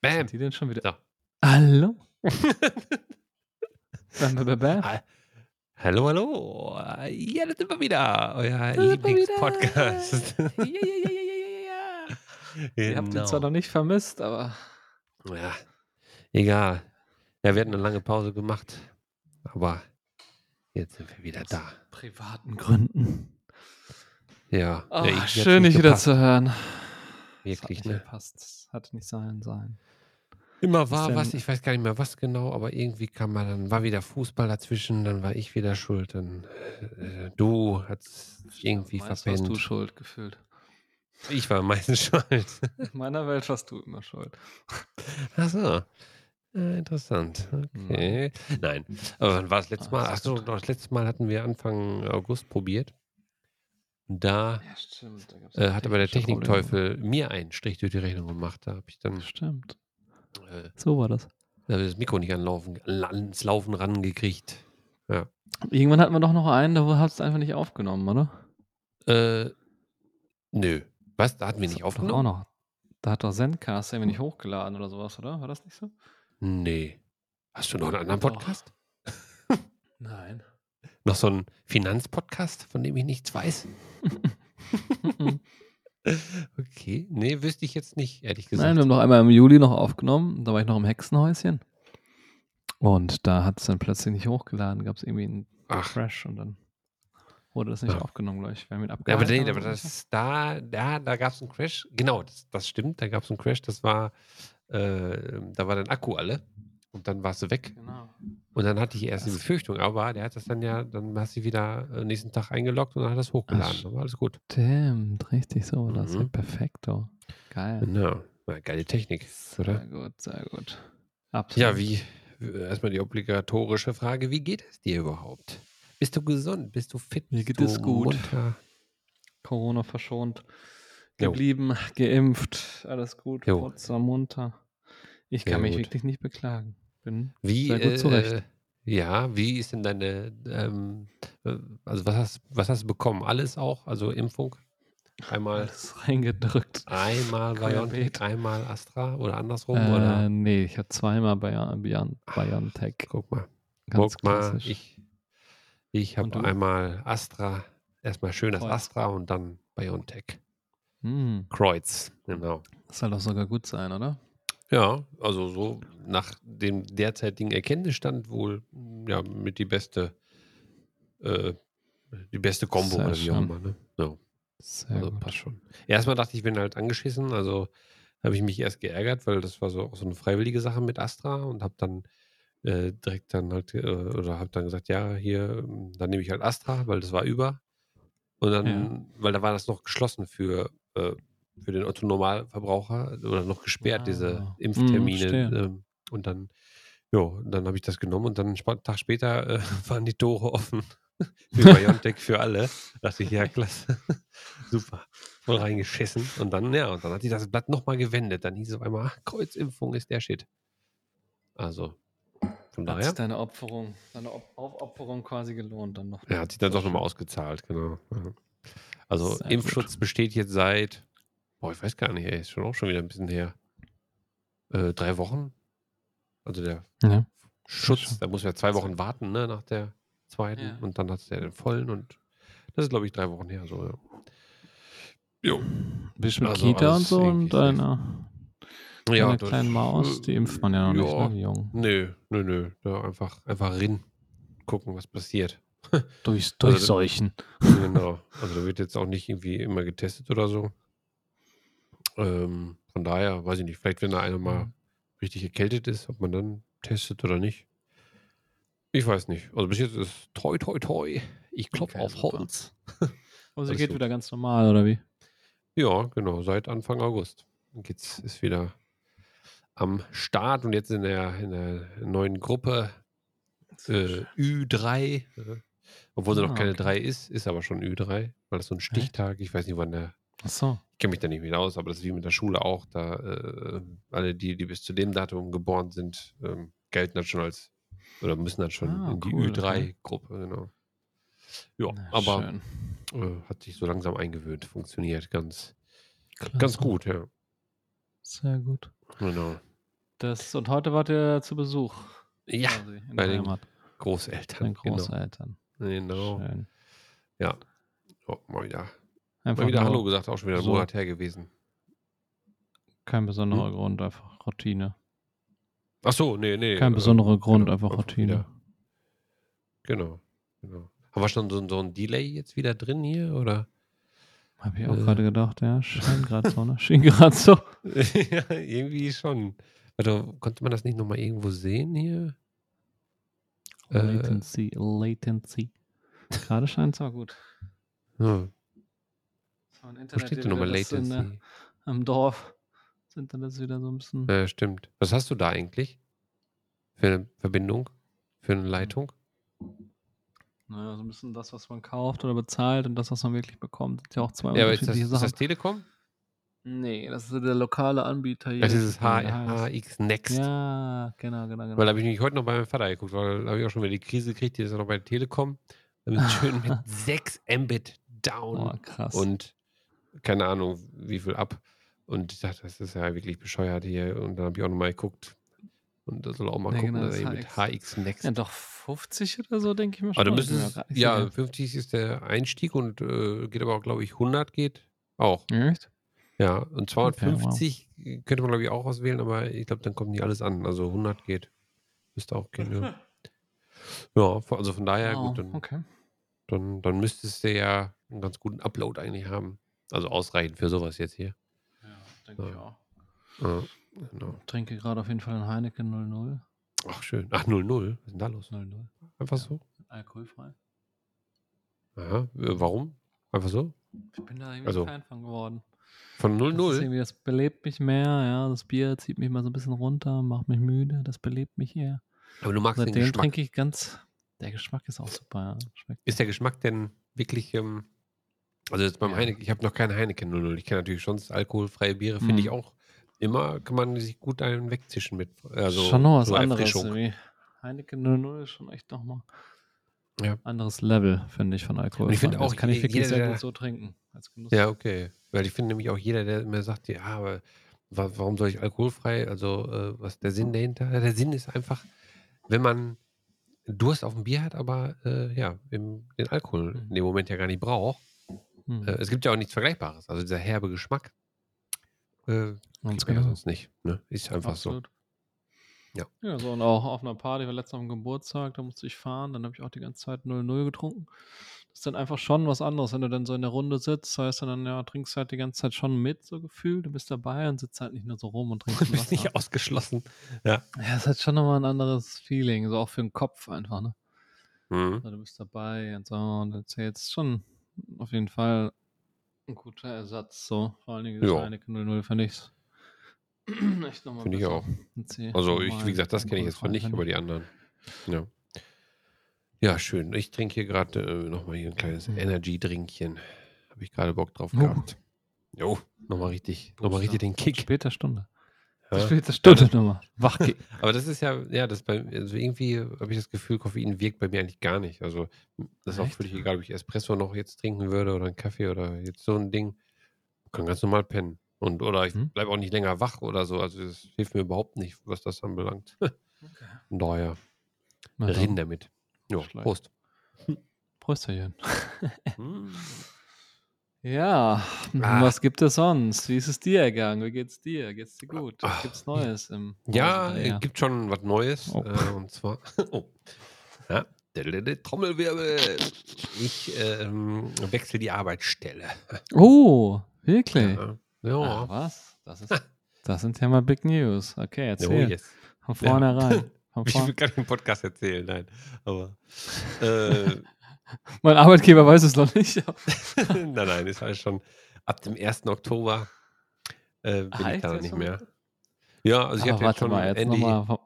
Bam. Sind die denn schon wieder? So. Hallo? bam, bam, bam. Hallo, hallo. Ja, das sind wir wieder. Euer. Lieblingspodcast. Ja, ja, ja, ja, ja, ja, ja. Ihr habt ihn Genau. zwar noch nicht vermisst, aber Ja, egal. Ja, wir hatten eine lange Pause gemacht, aber jetzt sind wir wieder da. privaten Gründen. Ja, Oh, ja, irgendwie hat's schön, dich wieder zu hören. Das Wirklich, hat nicht ne? gepasst. Das hat nicht sein sein. Immer war was, ich weiß gar nicht mehr was genau, aber irgendwie kam mal, dann war wieder Fußball dazwischen, dann war ich wieder schuld, dann äh, du hast irgendwie Meist warst du verpennt. schuld gefühlt. Ich war meistens schuld. In meiner Welt warst du immer schuld. Ach so. Äh, interessant. Okay. Nein. Aber wann war das letzte Ah, Mal? ist Ach so, das letzte Mal hatten wir Anfang August probiert. Da Ja, stimmt. Da äh, hat aber der. Technikteufel mir einen Strich durch die Rechnung gemacht. Da habe ich dann Stimmt. Äh, So war das. da hab ich das Mikro nicht anlaufen, ans Laufen rangekriegt. Irgendwann hatten wir doch noch einen, da hast du einfach nicht aufgenommen, oder? Äh, nö. Was? Da hatten wir Das nicht aufgenommen? Auch noch. Da hat doch Zencast irgendwie nicht hochgeladen oder sowas, oder? War das nicht so? Nee. Hast du noch einen anderen. Podcast? Nein. Noch so einen Finanzpodcast, von dem ich nichts weiß? Okay. Nee, wüsste ich jetzt nicht, ehrlich gesagt. Nein, wir haben noch einmal im Juli noch aufgenommen. Da war ich noch im Hexenhäuschen. Und da hat es dann plötzlich nicht hochgeladen. Gab es irgendwie einen Ach. Crash und dann wurde das nicht Ja. aufgenommen, glaube ich. Wir haben ihn Ja, aber, abgehalten. nee, aber das da, da, da gab es einen Crash. Genau, das, das stimmt, da gab es einen Crash. Das war, äh, da war dein Akku alle und dann warst du weg. Genau. Und dann hatte ich erst die Das- Befürchtung, aber der hat das dann ja, dann hast du wieder äh, nächsten Tag eingeloggt und dann hat es hochgeladen. Ach, Dann war alles gut. Stimmt, richtig so. war Das ist ja Mhm. perfekt, oh. Geil. Genau. Na, geile Technik, oder? Sehr gut, sehr gut. Absolut. Ja, wie, erstmal die obligatorische Frage, wie geht es dir überhaupt? Bist du gesund? Bist du fit? Mir geht es gut. Munter? Corona verschont. Jo. Geblieben, geimpft, alles gut, Jo. munter, munter. Ich kann mich gut. wirklich nicht beklagen. Bin Wie, sehr gut zurecht. äh, ja, wie ist denn deine, ähm, äh, also was hast, was hast du bekommen? Alles auch? Also Impfung? Einmal, alles reingedrückt. einmal. BioNTech, einmal Astra oder andersrum? Äh, oder? nee, ich hatte zweimal Bion, Bion, Biontech. Guck mal, Ganz guck mal, klassisch. ich, ich habe einmal Astra, erstmal schön das. Astra und dann BioNTech. Hm, Kreuz, genau. das soll doch sogar gut sein, oder? Ja, also so nach dem derzeitigen Erkenntnisstand wohl ja mit die beste äh, die beste Kombo oder wie auch immer. Ne? Ja, Sehr also gut. passt schon. Erstmal dachte ich, ich bin halt angeschissen, also habe ich mich erst geärgert, weil das war so auch so eine freiwillige Sache mit Astra und habe dann äh, direkt dann halt äh, oder habe dann gesagt, ja hier, dann nehme ich halt Astra, weil das war über und dann, Ja. weil da war das noch geschlossen für äh, für den Otto Normalverbraucher oder noch gesperrt, diese Ah. Mhm, Impftermine. verstehe. ähm, und dann, ja, dann habe ich das genommen und dann einen Tag später äh, waren die Tore offen für Biontech für alle. Da dachte ich, ja, klasse. Super. Voll reingeschissen. Und dann, ja, und dann hat sich das Blatt nochmal gewendet. Dann hieß es auf einmal, ach, Kreuzimpfung ist der Shit. Also, von Hat daher, sich deine Opferung, deine Op Aufopferung quasi gelohnt dann noch. ja, hat sich dann doch nochmal ausgezahlt, genau. Also, Impfschutz besteht jetzt seit, boah, ich weiß gar nicht, ey, ist schon auch schon wieder ein bisschen her. Äh, drei Wochen. Also der Ja. Schutz, da muss ja zwei Wochen warten, ne, nach der zweiten. Ja. Und dann hat es ja den vollen und das ist, glaube ich, drei Wochen her. So, ja. Jo. Bist du mit Also Kita und so und deiner, Ja, deiner das, kleinen Maus? Die äh, impft man ja noch ja. nicht, ne? Jungen. Nö, nö, nö. Da einfach, einfach rin. Gucken, was passiert. Durch, Also- durchseuchen. genau. Also da wird jetzt auch nicht irgendwie immer getestet oder so. Ähm, von daher, weiß ich nicht, vielleicht wenn da einer mal Mhm. richtig erkältet ist, ob man dann testet oder nicht. Ich weiß nicht. Also bis jetzt ist toi toi toi. Ich klopfe Okay, auf. Holz. Also Alles geht gut. wieder ganz normal, oder wie? Ja, genau, seit Anfang August. Jetzt ist wieder am Start und jetzt in der, in der neuen Gruppe äh, Ü3. Äh, obwohl sie Ah, noch keine okay. 3 ist, ist aber schon Ü3, weil das so ein Stichtag, ich weiß nicht, wann der, Achso. Kenne mich da nicht mehr aus, aber das ist wie mit der Schule auch. Da äh, alle, die, die bis zu dem Datum geboren sind, ähm, gelten dann schon als oder müssen dann schon Ah, in die cool, okay. Ü3-Gruppe, genau. Ja, Na, aber äh, hat sich so langsam eingewöhnt, funktioniert ganz, Klasse. ganz gut, ja. Sehr gut. Genau. Das, und heute wart ihr zu Besuch. Ja, quasi, in bei den Heimat. Großeltern. Deinen Genau. Großeltern. genau. Schön. Ja. Oh, mal wieder, Einfach mal wieder Hallo gesagt, auch schon wieder so. Monat her gewesen. kein besonderer Hm? Grund, einfach Routine. Ach so, nee, nee. Kein äh, besonderer Grund, genau, einfach Routine. wieder. Genau, genau. Haben wir schon so, ein- so ein Delay jetzt wieder drin hier, oder? Habe ich auch Äh. gerade gedacht, ja, scheint gerade so, ne? Schien gerade so. ja, irgendwie schon. Warte, konnte man das nicht nochmal irgendwo sehen hier? Äh. Latency, Latency. Gerade scheint es auch gut. Hm. Ein Wo Internet steht denn nochmal das in, Latency? äh, Am Dorf. Das Internet ist wieder so ein bisschen. Ja, stimmt. Was hast du da eigentlich? Für eine Verbindung? Für eine Leitung? Naja, so ein bisschen das, was man kauft oder bezahlt und das, was man wirklich bekommt. Sind ja auch zwei Ja, aber ist das, unterschiedliche ist das Sachen. Telekom? Nee, das ist der lokale Anbieter hier. Das ist. HX Next. Ja, genau, genau, genau. Weil da habe ich nämlich heute noch bei meinem Vater geguckt, weil da habe ich auch schon wieder die Krise gekriegt, die ist ja noch bei Telekom. Damit schön mit 6 Mbit down oh, krass. und keine Ahnung, wie viel ab. Und ich dachte, das ist ja wirklich bescheuert hier. Und dann habe ich auch nochmal geguckt. Und da soll auch mal Ja, gucken, genau, dass das er mit HX. Next. ja, doch 50 oder so, denke ich mir schon. Aber müssen ja, sicher. 50 ist der Einstieg und äh, geht aber auch, glaube ich, 100 geht auch. Echt? Ja, und wow. 250 könnte man, glaube ich, auch auswählen, aber ich glaube, dann kommt nicht alles an. Also 100 geht. Müsste auch gehen, ja. Ja, also von daher, Wow, gut, dann, okay. dann, dann müsstest du ja einen ganz guten Upload eigentlich haben. Also ausreichend für sowas jetzt hier. Ja, denke ich Ja. auch. Ja, genau. Trinke gerade auf jeden Fall einen Heineken 00. Ach, schön. Ach, 0-0. Was ist denn da los? 00. Einfach Ja. so? Alkoholfrei. Aha. Äh, Warum? Einfach so? Ich bin da irgendwie Also, Fan von geworden. Von Das, ist 0-0? irgendwie, das belebt mich mehr, ja. Das Bier zieht mich mal so ein bisschen runter, macht mich müde, das belebt mich eher. Aber du magst den Seitdem Geschmack. trinke ich ganz. Der Geschmack ist auch super, ja. Schmeckt. Ist der Geschmack denn wirklich, ähm, also jetzt beim. Heineken, ich habe noch keinen Heineken 00. Ich kenne natürlich sonst alkoholfreie Biere, finde ich Mhm. auch immer, kann man sich gut einen wegzischen mit. Also schon noch was so anderes. Irgendwie. Heineken 00 ist schon echt nochmal Ja. anderes Level, finde ich, von Alkohol. Und ich finde das auch, kann ich wirklich jeder, sehr gut so trinken. Als Genuss. Ja, okay. Weil ich finde nämlich auch jeder, der mir sagt, ja, aber wa- warum soll ich alkoholfrei? Also, äh, was ist der Sinn dahinter? Der Sinn ist einfach, wenn man Durst auf dem Bier hat, aber äh, ja, im, den Alkohol Mhm. in dem Moment ja gar nicht braucht. Hm. Äh, es gibt ja auch nichts Vergleichbares. Also dieser herbe Geschmack äh, Ganz genau. sonst nicht. Ne? Ist einfach so. Absolut. Ja. Ja, so und auch auf einer Party, war letztens am Geburtstag, da musste ich fahren, dann habe ich auch die ganze Zeit 0-0 getrunken. Das ist dann einfach schon was anderes, wenn du dann so in der Runde sitzt, heißt dann, ja, trinkst halt die ganze Zeit schon mit, so gefühlt, du bist dabei und sitzt halt nicht nur so rum und trinkst Du bist nicht ausgeschlossen. Ja. Ja, es hat schon nochmal ein anderes Feeling, so auch für den Kopf einfach, ne? Mhm. Also, du bist dabei und so und erzählst schon auf jeden Fall ein guter Ersatz, so. Vor allen Dingen das Ja. Heineken 00 finde ich echt nochmal Finde ich auch. Also ich, wie gesagt, das kenne ich jetzt von nicht, aber die anderen. Ja. Ja, schön. Ich trinke hier gerade äh, nochmal hier ein kleines Mhm. Energy-Drinkchen. Habe ich gerade Bock drauf Oh. gehabt. Jo, nochmal richtig, nochmal richtig den Kick. Später Stunde. Ja. Später Stunde nochmal. Wachkick. Aber das ist ja, ja, das bei, also irgendwie habe ich das Gefühl, Koffein wirkt bei mir eigentlich gar nicht. Also das ist auch Echt? völlig egal, ob ich Espresso noch jetzt trinken würde oder einen Kaffee oder jetzt so ein Ding. kann ganz normal pennen. Und, oder ich Hm? bleibe auch nicht länger wach oder so. Also das hilft mir überhaupt nicht, was das anbelangt. Von daher, reden damit. Jo, Schlecht. Prost. Prösterchen. Hm. Ja, Ah. was gibt es sonst? Wie ist es dir ergangen? Wie geht's dir? Geht's dir gut? Ah, gibt's Neues im Ja, es gibt schon was Neues. Oh. Äh, und zwar, oh. Ja, Trommelwirbel. Ich ähm, wechsle die Arbeitsstelle. Oh, wirklich? Ja. ja. Ach, was? Das, ist, das sind ja mal Big News. Okay, Oh, erzähl. yes. Von vornherein. Von Ich will gar nicht im Podcast erzählen, nein. Aber äh, mein Arbeitgeber weiß es noch nicht. nein, nein, ist halt schon ab dem 1. Oktober äh, bin Ah, ich echt? da nicht mehr. Ja, also ich hatte jetzt schon mal, jetzt Ende. nochmal von,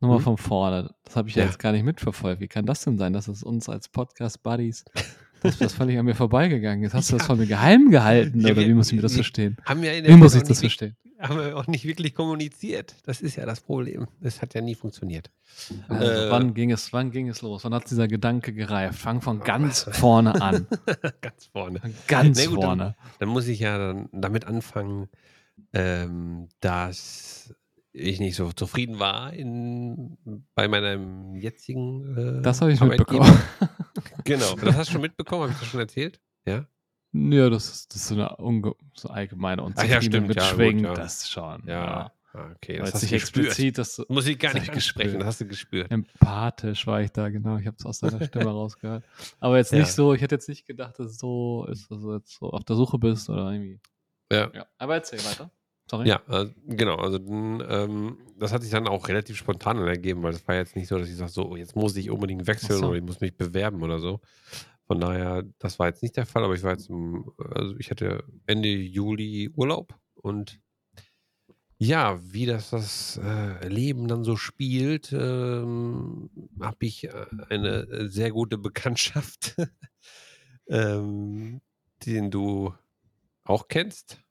noch Hm? von vorne. Das habe ich ja Ja. jetzt gar nicht mitverfolgt. Wie kann das denn sein, dass es uns als Podcast-Buddies, dass das völlig an mir vorbeigegangen ist? Hast du das Ja. von mir geheim gehalten Ja, oder wir- wie muss ich mir das verstehen? Haben wir in Wie der muss Zeit ich auch das nicht, verstehen? haben wir auch nicht wirklich kommuniziert. Das ist ja das Problem. Das hat ja nie funktioniert. Also, Äh, wann, ging es, wann ging es los? Wann hat dieser Gedanke gereift? Fang von ganz vorne an. Ganz vorne. Ganz gut, vorne. Dann muss ich ja dann damit anfangen, ähm, dass ich nicht so zufrieden war in, bei meinem jetzigen äh, Das habe ich Arbeitgeber. mitbekommen. Genau, das hast du schon mitbekommen, habe ich das schon erzählt? Ja. Ja, das ist, das ist so eine unge so allgemeine ja, Unzufriedenheit stimmt, mit ja, Schwingen, ja. das schon. Ja. Ah, okay, das hast du explizit, das Muss ich gar nicht ich ansprechen, das hast du gespürt. empathisch war ich da, genau. Ich habe es aus seiner Stimme rausgehört. Aber jetzt Ja. nicht so, ich hätte jetzt nicht gedacht, dass es so ist, dass du jetzt so auf der Suche bist oder irgendwie. Ja. Ja. Aber erzähl weiter. Sorry. Ja, äh, genau. Also ähm, das hat sich dann auch relativ spontan ergeben, weil es war jetzt nicht so, dass ich sage, so, oh, jetzt muss ich unbedingt wechseln so. oder ich muss mich bewerben oder so. Von daher, das war jetzt nicht der Fall, aber ich war jetzt, im, also ich hatte Ende Juli Urlaub und ja, wie das das äh, Leben dann so spielt, ähm, habe ich äh, eine sehr gute Bekanntschaft, ähm, den du auch kennst.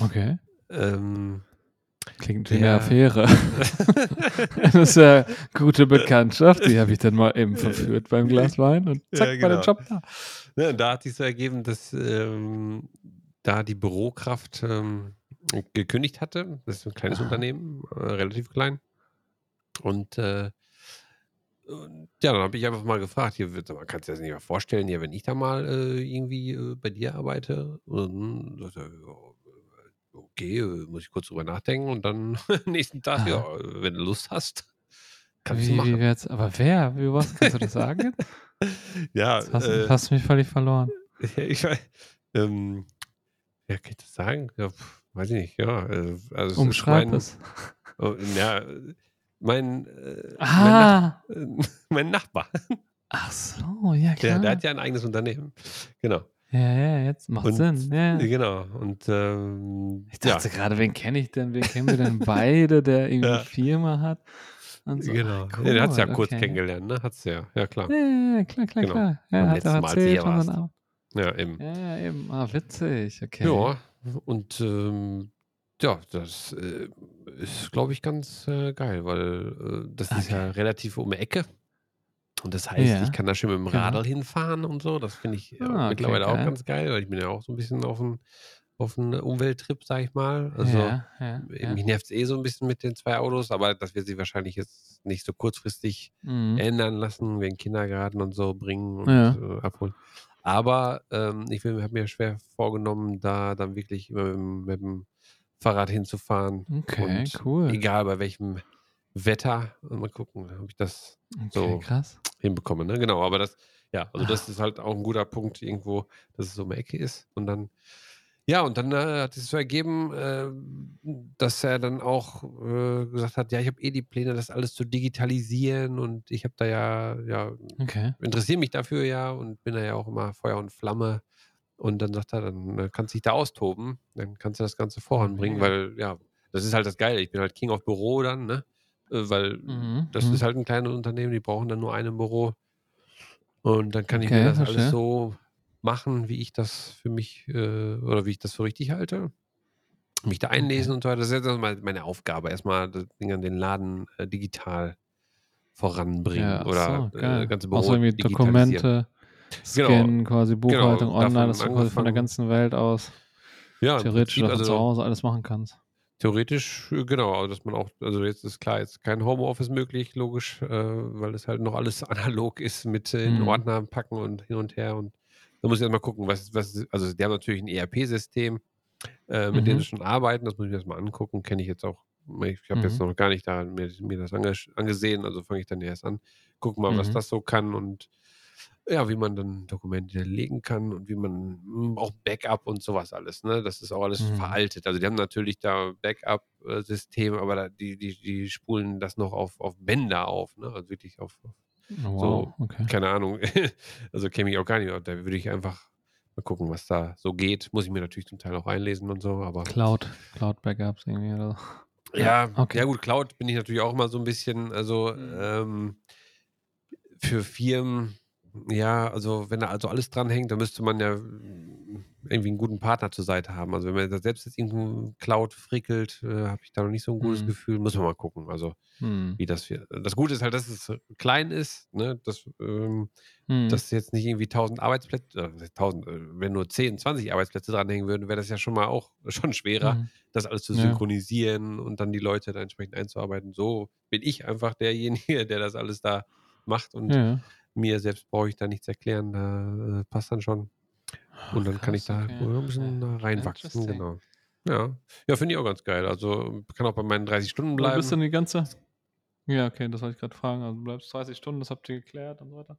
Okay. Ähm, Klingt wie eine Affäre. das ist ja gute Bekanntschaft. Die habe ich dann mal eben verführt beim Glas Wein und Ja, zack, war der genau. Job da. Ne, und da hat sich so ergeben, dass ähm, da die Bürokraft ähm, gekündigt hatte. Das ist ein kleines Aha. Unternehmen, äh, relativ klein. Und äh, ja, dann habe ich einfach mal gefragt, hier wird, man kann sich das nicht mehr vorstellen, ja, wenn ich da mal äh, irgendwie äh, bei dir arbeite. Und dann sagte er, ja, okay, äh, muss ich kurz drüber nachdenken. Und dann nächsten Tag, Aha. ja, wenn du Lust hast, kannst du Wie, wie machen. wär's, aber wer? Wie was? Kannst du das sagen? Ja, Jetzt hast, äh, hast du mich völlig verloren. Ja, ich weiß, ähm, ja, kann ich das sagen? Ja, weiß ich nicht, ja. äh, Also es Umschreib ist es. mein, oh, ja, äh, mein, äh, Ah, mein, Nach äh, mein Nachbar, ach so, ja der, klar. der hat ja ein eigenes Unternehmen. Genau. Ja, ja, jetzt macht Und, Sinn. Ja. Genau. Und ähm, Ich ja, dachte gerade, wen kenne ich denn? Wen kennen wir denn beide, der irgendwie Ja. Firma hat? So. genau. Ah, Ja, der hat es ja cool, kurz okay. kennengelernt, ne? Hat's ja, ja klar. Ja, ja, ja, klar, klar, Genau. klar. Ja, hat er Mal, erzählt und dann auch. Ja, eben. Ja, ja, eben. Ah, witzig, okay. Ja, und ähm, ja, das äh, ist, glaube ich, ganz äh, geil, weil äh, das ist ja Okay. relativ um die Ecke. Und das heißt, Ja, ich kann da schön mit dem genau. Radl hinfahren und so. Das finde ich äh, Ah, okay, mittlerweile auch geil. ganz geil, weil ich bin ja auch so ein bisschen auf einen auf einen Umwelttrip, sag ich mal. Also ja, ja, ja. mich nervt es eh so ein bisschen mit den zwei Autos, aber das wird sich wahrscheinlich jetzt nicht so kurzfristig Mhm. ändern lassen, wegen Kindergarten und so bringen und Ja. äh, abholen. Aber ähm, ich habe mir schwer vorgenommen, da dann wirklich immer mit, dem- mit dem Fahrrad hinzufahren. Okay, Und cool. egal bei welchem Wetter. Und mal gucken, ob ich das Okay, so krass. Hinbekomme. Ne? Genau, aber das, ja, also das ist halt auch ein guter Punkt irgendwo, dass es so um die Ecke ist. Und dann, ja, und dann äh, hat es so ergeben, äh, dass er dann auch äh, gesagt hat, ja, ich habe eh die Pläne, das alles zu digitalisieren und ich habe da ja, ja, Okay. interessiere mich dafür ja und bin da ja auch immer Feuer und Flamme. Und dann sagt er, dann äh, kannst du dich da austoben, dann kannst du das Ganze voranbringen, Mega. weil ja, das ist halt das Geile. Ich bin halt King of Büro dann, ne? Äh, Weil Mhm. das mhm. ist halt ein kleines Unternehmen, die brauchen dann nur ein Büro. Und dann kann ich mir Okay, das verstehe. alles so machen, wie ich das für mich äh, oder wie ich das für richtig halte. Mich da einlesen Okay. und so weiter. Das ist jetzt erstmal meine Aufgabe, erstmal das Ding an den Laden äh, digital voranbringen Ja, oder so, äh, ganze Auch Büro so irgendwie. Dokumente Genau, scannen, quasi Buchhaltung genau, online, dass du quasi von der ganzen Welt aus Ja, theoretisch Prinzip, von zu also Hause alles machen kannst. Theoretisch, äh, genau, also dass man auch, also jetzt ist klar, jetzt kein Homeoffice möglich, logisch, äh, weil es halt noch alles analog ist mit äh, in Mhm. Ordner packen und hin und her und da muss ich erstmal gucken, was, was, also die haben natürlich ein ERP-System, äh, mit dem Mhm. sie schon arbeiten, das muss ich mir erstmal angucken, kenne ich jetzt auch, ich habe jetzt Mhm. noch gar nicht da mir, mir das ange angesehen, also fange ich dann erst an, guck mal, was Mhm. das so kann und ja, wie man dann Dokumente legen kann und wie man mm, auch Backup und sowas alles, ne? Das ist auch alles Mhm. veraltet. Also die haben natürlich da Backup-System, aber da, die, die, die spulen das noch auf, auf Bänder auf, ne? Also wirklich auf, auf Oh, so, okay. keine Ahnung. also kenne ich auch gar nicht. Da würde ich einfach mal gucken, was da so geht. Muss ich mir natürlich zum Teil auch einlesen und so, aber Cloud, Cloud Backups irgendwie oder so. ja, Ja, okay. ja gut, Cloud bin ich natürlich auch immer so ein bisschen, also Mhm. ähm, für Firmen, ja, also wenn da also alles dranhängt, dann müsste man ja mm, irgendwie einen guten Partner zur Seite haben. Also wenn man da selbst jetzt irgendein Cloud frickelt, äh, habe ich da noch nicht so ein gutes Mhm. Gefühl. Muss man mal gucken. Also Hm. wie das wir. Das Gute ist halt, dass es klein ist, ne? Dass, ähm, Hm. dass jetzt nicht irgendwie 1000 Arbeitsplätze, äh, was heißt 1000, äh, wenn nur 10, 20 Arbeitsplätze dranhängen würden, wäre das ja schon mal auch schon schwerer, Mhm. das alles zu Ja. synchronisieren und dann die Leute da entsprechend einzuarbeiten. So bin ich einfach derjenige, der das alles da macht und Ja. Mir selbst brauche ich da nichts erklären, da äh, passt dann schon. Und dann kann ich krass, da okay. ein bisschen äh, reinwachsen, genau. Ja, ja finde ich auch ganz geil. Also kann auch bei meinen 30 Stunden bleiben. bist dann die ganze. Ja, okay, das wollte ich gerade fragen. Also du bleibst 30 Stunden, das habt ihr geklärt und so weiter.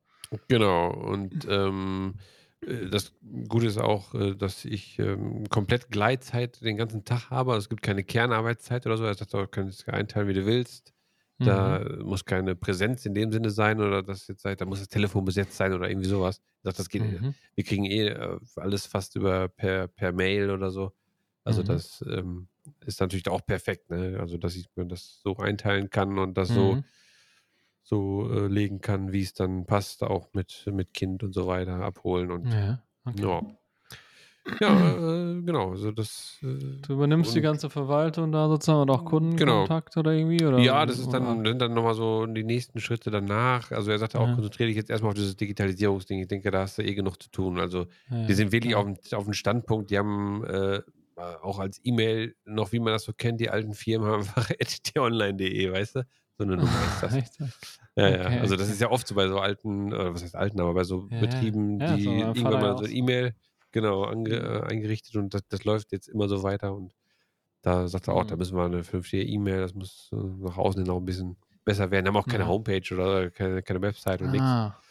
Genau, und ähm, äh, das Gute ist auch, äh, dass ich ähm, komplett Gleitzeit den ganzen Tag habe. Also es gibt keine Kernarbeitszeit oder so. Er sagt, du kannst es einteilen, wie du willst. Da Mhm. muss keine Präsenz in dem Sinne sein oder das jetzt da muss das Telefon besetzt sein oder irgendwie sowas. Er sagt, das geht, Mhm. wir kriegen eh äh, alles fast über per, per Mail oder so. Also Mhm. das ähm, ist natürlich auch perfekt, ne? Also dass ich mir das so einteilen kann und das so Mhm. so äh, legen kann, wie es dann passt, auch mit, mit Kind und so weiter abholen und Ja, okay. ja. Ja, äh, genau, also das äh, Du übernimmst die und ganze Verwaltung da sozusagen oder auch genau. Kundenkontakt oder irgendwie? Oder, Ja, das ist dann, sind dann nochmal so die nächsten Schritte danach. Also er sagte auch, Ja. konzentriere dich jetzt erstmal auf dieses Digitalisierungsding. Ich denke, da hast du eh genug zu tun. Also Ja, die sind wirklich klar. auf, dem- auf dem Standpunkt, die haben äh, auch als E-Mail noch, wie man das so kennt, die alten Firmen haben einfach t-online.de, weißt du? So eine Nummer ist das. Echt? Ja, ja. Okay, Also das okay. ist ja oft so bei so alten, oder was heißt alten, aber bei so Ja, ja. Betrieben, Ja, die so irgendwann ja mal auch so eine so. E-Mail genau ange, Mhm. äh, eingerichtet und das, das läuft jetzt immer so weiter und da sagt er auch, da Mhm. müssen wir eine vernünftige E-Mail, das muss äh, nach außen hin auch ein bisschen besser werden. Haben auch keine Ja. Homepage oder keine, keine Website und nichts. Ah.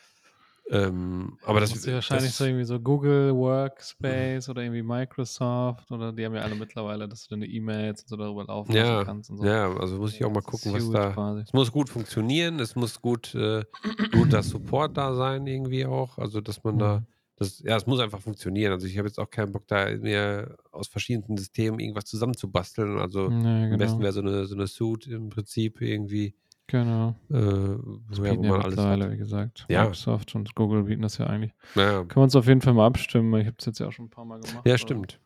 Ähm, aber das, du wahrscheinlich so das irgendwie so Google Workspace oder irgendwie Microsoft oder die haben ja alle mittlerweile, dass du deine E-Mails und so darüber laufen ja, kannst und so. ja, also muss ich auch mal gucken, was da. quasi. Es muss gut funktionieren, es muss gut, äh, guter Support da sein, irgendwie auch. Also, dass man da, Mhm. Das, ja, es muss einfach funktionieren. Also, ich habe jetzt auch keinen Bock, da mir aus verschiedenen Systemen irgendwas zusammenzubasteln. Also, Nee, am besten genau. wäre so eine, so eine Suite im Prinzip irgendwie, Genau. äh, ja, wo man alles hat. wie gesagt. Ja, Microsoft und Google bieten das ja eigentlich. ja, Können wir uns auf jeden Fall mal abstimmen. Ich habe es jetzt ja auch schon ein paar Mal gemacht. ja, Also stimmt.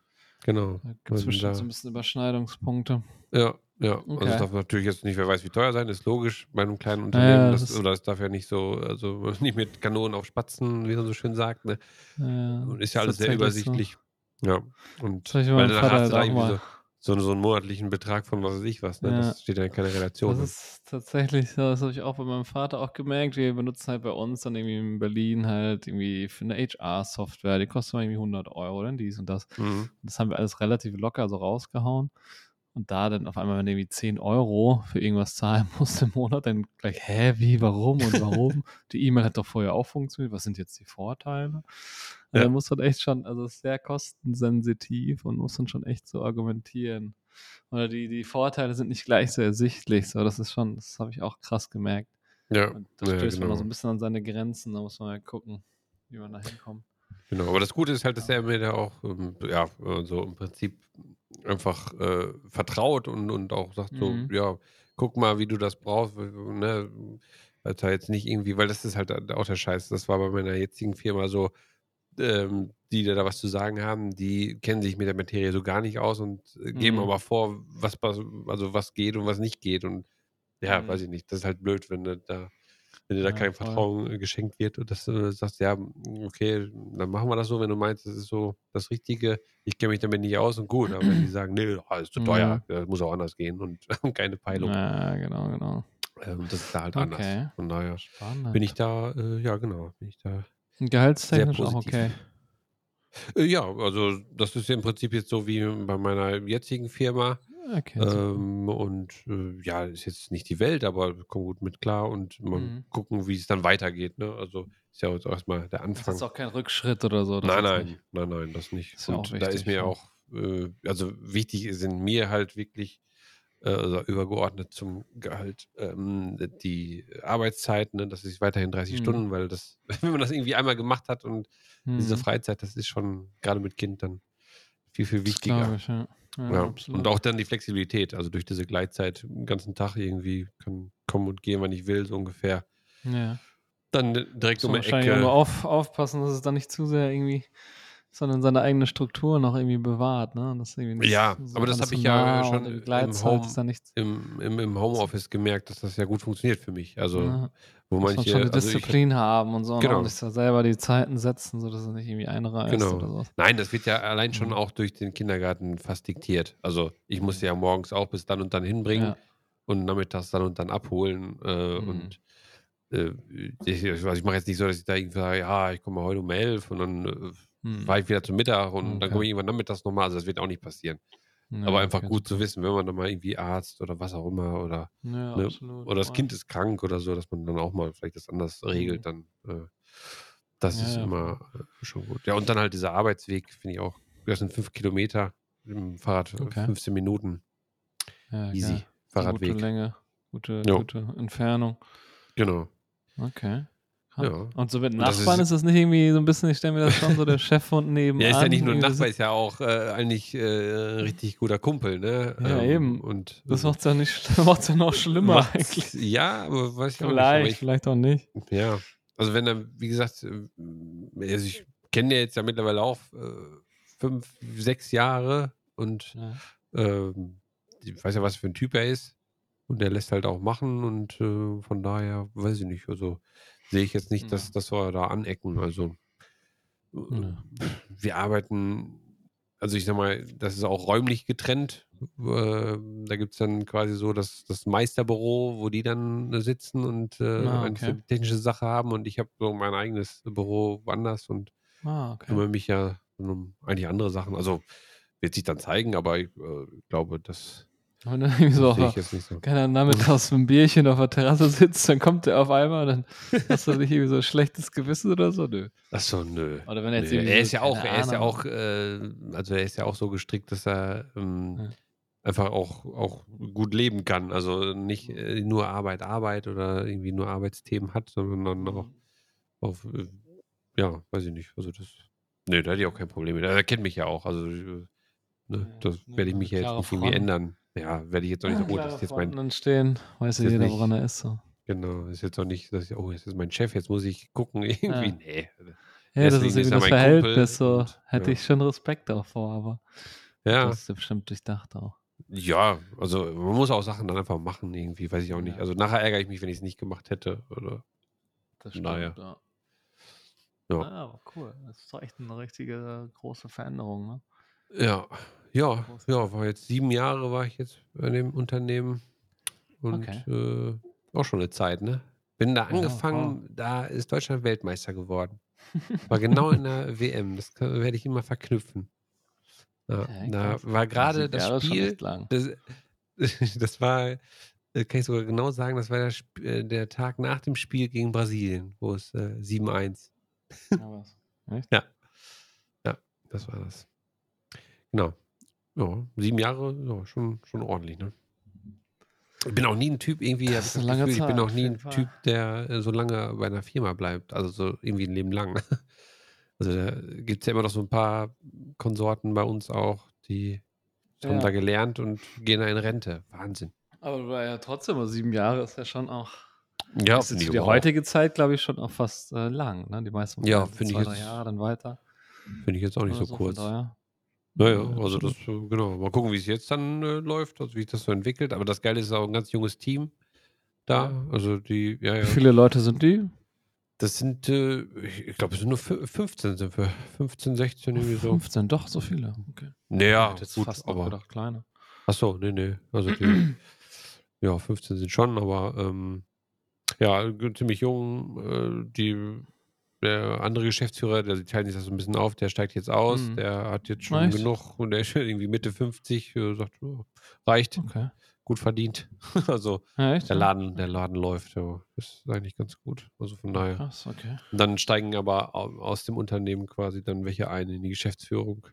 Genau. da gibt es Und bestimmt so da, ein bisschen Überschneidungspunkte. ja, ja. Also, es Okay. darf natürlich jetzt nicht, wer weiß, wie teuer sein, ist logisch bei einem kleinen Unternehmen. ja, Das, das oder es darf ja nicht so, also nicht mit Kanonen auf Spatzen, wie man so schön sagt, ne? Ja, Und ist ja alles sehr tatsächlich so. übersichtlich. Ja. Und weil Vater hast du da irgendwie so, so, so einen monatlichen Betrag von was weiß ich was, ne? Ja, Das steht ja in keiner Relation. das dann. ist tatsächlich so. Das habe ich auch bei meinem Vater auch gemerkt. Wir benutzen halt bei uns dann irgendwie in Berlin halt irgendwie für eine HR-Software. Die kostet mal irgendwie 100 Euro, dann dies und das. Mhm. Das haben wir alles relativ locker so rausgehauen. Und da dann auf einmal, wenn du irgendwie 10 Euro für irgendwas zahlen musst im Monat, dann gleich, hä, wie, warum und warum? Die E-Mail hat doch vorher auch funktioniert. Was sind jetzt die Vorteile? Also Ja. da muss man echt schon, also sehr kostensensitiv und muss dann schon echt so argumentieren. Oder die, die Vorteile sind nicht gleich so ersichtlich. So, das ist schon, das habe ich auch krass gemerkt. Ja, Und da ja, stößt man auch so genau. ein bisschen an seine Grenzen. Da muss man halt gucken, wie man da hinkommt. Genau. Aber das Gute ist halt, dass er mir da auch, ähm, ja, äh, so im Prinzip einfach äh, vertraut und, und auch sagt so, Mhm. ja, guck mal, wie du das brauchst, ne? Da jetzt nicht irgendwie, weil das ist halt auch der Scheiß. Das war bei meiner jetzigen Firma so, ähm, die da was zu sagen haben, die kennen sich mit der Materie so gar nicht aus und äh, geben Mhm. aber vor, was also was geht und was nicht geht. Und ja, weiß Mhm. ich nicht. Das ist halt blöd, wenn du da, wenn dir da Ja, kein voll. Vertrauen äh, geschenkt wird und dass du sagst, ja, okay, dann machen wir das so, wenn du meinst, das ist so das Richtige. Ich kenne mich damit nicht aus und gut, aber wenn die sagen, nee, ah, ist zu teuer, Ja. das muss auch anders gehen und keine Peilung, Ja, genau, genau. ähm, das ist da halt anders. Okay. Von daher bin Spannend. ich da, äh, ja genau, bin ich da Gehaltstechnisch auch okay. Äh, ja, also das ist ja im Prinzip jetzt so wie bei meiner jetzigen Firma. Okay, super. Ähm, und äh, ja, ist jetzt nicht die Welt, aber kommen gut mit klar und mal Mhm. gucken, wie es dann weitergeht. Ne? Also ist ja jetzt erstmal der Das ist Anfang. auch kein Rückschritt oder so. Das Nein, nein, nicht. nein, nein, das nicht. Auch Und da ist wichtig. mir Ja. auch, äh, also wichtig sind mir halt wirklich, äh, also übergeordnet zum Gehalt, ähm, die Arbeitszeit, ne? das ist weiterhin 30 Mhm. Stunden, weil das, wenn man das irgendwie einmal gemacht hat und diese Mhm. Freizeit, das ist schon gerade mit Kind dann viel, viel Das wichtiger. ich, ja. Ja, Ja, und auch dann die Flexibilität, also durch diese Gleitzeit den ganzen Tag irgendwie kann kommen und gehen, wann ich will, so ungefähr. Ja. Dann direkt Muss um die wahrscheinlich auch nur Ecke. auf, aufpassen, dass es dann nicht zu sehr irgendwie sondern seine eigene Struktur noch irgendwie bewahrt, ne? Das irgendwie nicht Ja, so aber das habe ich ja nah schon und im Home im im im Homeoffice gemerkt, dass das ja gut funktioniert für mich. Also, Ja. wo Muss man schon manche die also ich Disziplin haben und so, ne? Und Genau. sich da selber die Zeiten setzen, sodass es nicht irgendwie einreißt oder Genau. so. Nein, das wird ja allein schon auch durch den Kindergarten fast diktiert. Also, ich muss ja morgens auch bis dann und dann hinbringen Ja. und nachmittags dann und dann abholen, äh, Mhm. und, äh, ich also, ich mache jetzt nicht so, dass ich da irgendwie sage: „Ja, ich komme heute um 11 und dann, Mhm. fahre ich wieder zum Mittag und dann komme Okay. ich irgendwann nachmittags noch mal.“ Also, das wird auch nicht passieren. Ja, Aber einfach okay, gut zu wissen, wenn man dann mal irgendwie Arzt oder was auch immer oder Ja, ne, oder das. Kind ist krank oder so, dass man dann auch mal vielleicht das anders regelt Mhm. dann, äh, das Ja, ist immer, äh, schon gut. Ja, und dann halt dieser Arbeitsweg finde ich auch das sind 5 Kilometer mit'm Fahrrad, äh, Okay. 15 Minuten. Easy, 'ne gute Fahrradweg. Länge, gute gute Entfernung. Genau. Okay. Ja. Und so mit Und das Nachbarn ist ist das nicht irgendwie so 'n bisschen ich stelle mir das schon so der Chefhund Ja, ist ja nicht nur 'n irgendwie Nachbar, ist ja auch, äh, eigentlich, äh, richtig guter Kumpel, ne? Ja, Ähm, eben. und, Das äh macht's ja nicht macht's ja noch schlimmer eigentlich. ja, aber weiß ich auch nicht. Vielleicht, ich vielleicht auch nicht. ja, also, wenn er wie gesagt, ähm, also, ich kenne den jetzt ja mittlerweile auch, äh, 5, 6 Jahre und, Ja. ähm, ich weiß ja, was für 'n Typ er ist und der lässt halt auch machen und, äh, von daher weiß ich nicht, also, sehe ich jetzt nicht, Ja. dass dass wir da anecken. Also, äh, Ja. wir arbeiten also, ich sage mal, das ist auch räumlich getrennt. Ähm, da gibt's dann quasi so das das Meisterbüro, wo die dann, äh, sitzen und, äh, Ah, okay. die technische Sache haben und ich habe so mein eigenes Büro woanders und Ah, okay. kümmere mich ja um eigentlich andere Sachen. Also, wird sich dann zeigen, aber ich, äh, glaube, das Und dann irgendwie so so. Ahnung, nachmittags mit'm Bierchen auf der Terrasse sitzt, dann kommt der auf einmal, dann hast du nicht irgendwie so 'n schlechtes Gewissen oder so? Nö. Ach so, nö. Oder wenn er jetzt Nö. Er ist ja auch er ist ja auch, äh also, er ist ja auch so gestrickt, dass er, ähm, Ja. einfach auch auch gut leben kann. Also, nicht, äh, nur Arbeit, Arbeit oder irgendwie nur Arbeitsthemen hat, sondern dann auch Mhm. auf, äh ja, weiß ich nicht. Also, das ne, da hätte ich auch kein Problem mit. Er kennt mich ja auch. Also, äh, ne, das werde ich mich ja jetzt nicht irgendwie ändern. Ja, werde ich jetzt auch nicht sagen: „Oh, das klare ist jetzt mein“ entstehen, weiß ja jeder, woran nicht er ist so. genau, ist jetzt auch nicht, dass ich: „Oh, jetzt ist mein Chef, jetzt muss ich gucken irgendwie.“ Ja. Ne, also, Ja, das ist irgendwie das Verhältnis Kumpel so. Hätte ja. ich schon Respekt davor, aber Ja. das ist bestimmt durchdacht auch. Ja, also, man muss auch Sachen dann einfach machen irgendwie, weiß ich auch nicht. Ja. Also, nachher ärgere ich mich, wenn ich's nicht gemacht hätte oder Das stimmt, daher. ja. Ja. Ja, aber cool. Das ist doch echt 'ne richtige große Veränderung, ne? Ja. Ja, ja, war jetzt 7 Jahre war ich jetzt bei dem Unternehmen und, Okay. äh, auch schon 'ne Zeit, ne? Bin da voll. angefangen, da ist Deutschland Weltmeister geworden. War genau in der WM, das werde ich immer verknüpfen. Ja, Okay, da war 7 das Jahre Spiel, das das war äh, kann ich sogar genau sagen, das war der Sp äh, der Tag nach dem Spiel gegen Brasilien, wo es, äh, 7:1 Ja? Ja. Ja, das war das. Genau. Ja, 7 Jahre, ja, schon schon ordentlich, ne? Ich bin auch nie 'n Typ irgendwie Das ist 'ne das lange Gefühl, ich bin Zeit, auch nie jeden 'n Fall. Typ, der, äh, so lange bei 'ner Firma bleibt, also, so irgendwie 'n Leben lang. Also, da gibt's ja immer noch so 'n paar Konsorten bei uns auch, die haben da Ja. gelernt und gehen da in Rente. Wahnsinn. Aber du war ja trotzdem mal 7 Jahre ist ja schon auch Ja, ist die auch. heutige Zeit, glaube ich, schon auch fast, äh, lang, ne? Die meisten Ja, finde ich 2, 3 jetzt Jahre dann weiter. finde ich jetzt auch nicht Oder so so, kurz. daher Ja, ja, ja, also, das, äh genau. Mal gucken, wie's jetzt dann, äh, läuft, also, wie sich das so entwickelt. Aber das Geile ist auch 'n ganz junges Team da. Also, die ja, Wie ja. viele Leute sind die? Das sind, äh ich glaube, es sind nur fü 15 sind wir. 15, 16 Oh, irgendwie so. 15, doch so viele, okay. Na Ich ja, hätte jetzt gut, fast aber gedacht, kleiner. ach so, ne, ne. Also, die ja, 15 sind schon, aber, ähm, ja, ziemlich jung. Äh, die der andere Geschäftsführer, der die teilen sich das so 'n bisschen auf, der steigt jetzt aus. Mhm. Der hat jetzt schon Echt? genug und der ist schon irgendwie Mitte 50, äh, sagt: „Ja, reicht. Okay. Gut verdient.“ Also, Ja, der? Laden der Laden läuft, ja. Ist eigentlich ganz gut. Also, von daher. krass, okay. Und dann steigen aber au aus dem Unternehmen quasi dann welche ein in die Geschäftsführung.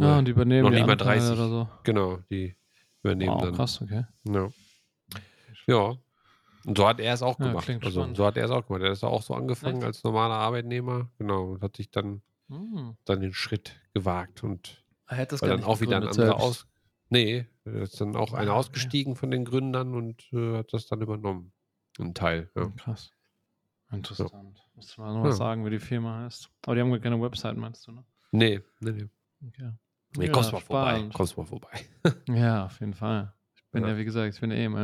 Ah, Junge, und die übernehmen noch nicht mal Anteile 30. oder so? Genau, die übernehmen Wow, dann. krass, okay. Ja. Ja. Und so hat er's auch Ja, gemacht. Also, spannend. so hat er's auch gemacht. Er ist auch so angefangen Echt? als normaler Arbeitnehmer, genau, und hat sich dann Mhm. dann den Schritt gewagt und Er hätte das gar dann auch wieder 'n gegründet anderer aus ne, da ist dann auch einer Ah, ausgestiegen von den Gründern und, äh, hat das dann übernommen, 'n Teil, ja. Hm, krass. Interessant. Musst du mal noch was Ja. sagen, wie die Firma heißt. Aber die haben gar keine Website, meinst du, ne? Nee, nee, nee. Okay. Nee, Ja, kommst mal vorbei. Kommst mal vorbei. Ja, auf jeden Fall. Ich bin ja, Ja. wie gesagt, ich bin eh immer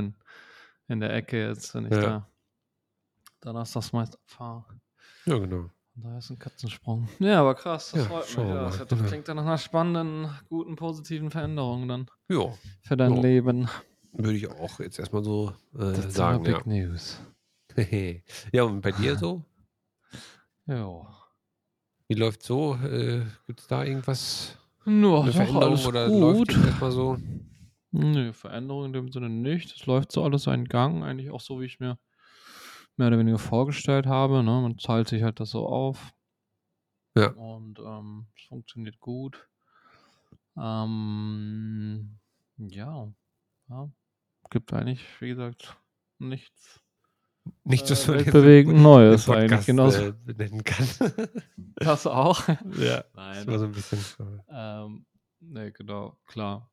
in, der Ecke jetzt, wenn ich Ja. da donnerstags meist abfahre. Ja, genau. Da ist ein Katzensprung. Ja, aber krass, das Ja, freut mich. Ja, das, das Ja. klingt dann nach einer spannenden, guten, positiven Veränderung dann Ja, für dein Ja. Leben. würde ich auch jetzt erstmal so äh, Das sagen. aber Ja. Big News. ja, und bei dir so? Jo. Wie läuft so? Äh, Gibt es da irgendwas? Nur Eine doch Veränderung alles oder läuft gut. jetzt erstmal so? Nö, Veränderung in dem Sinne nicht. Es läuft so alles seinen Gang, eigentlich auch so, wie ich mir mehr oder weniger vorgestellt habe. Ne? Man teilt sich halt das so auf. Ja. Und ähm, es funktioniert gut. Ähm, ja. ja. Gibt eigentlich, wie gesagt, nichts Nicht, dass äh, man weltbewegend im Neues eigentlich. Genauso. äh, benennen kann. Das auch. ja, Nein. das war so ein bisschen. Ähm, ne, genau, klar.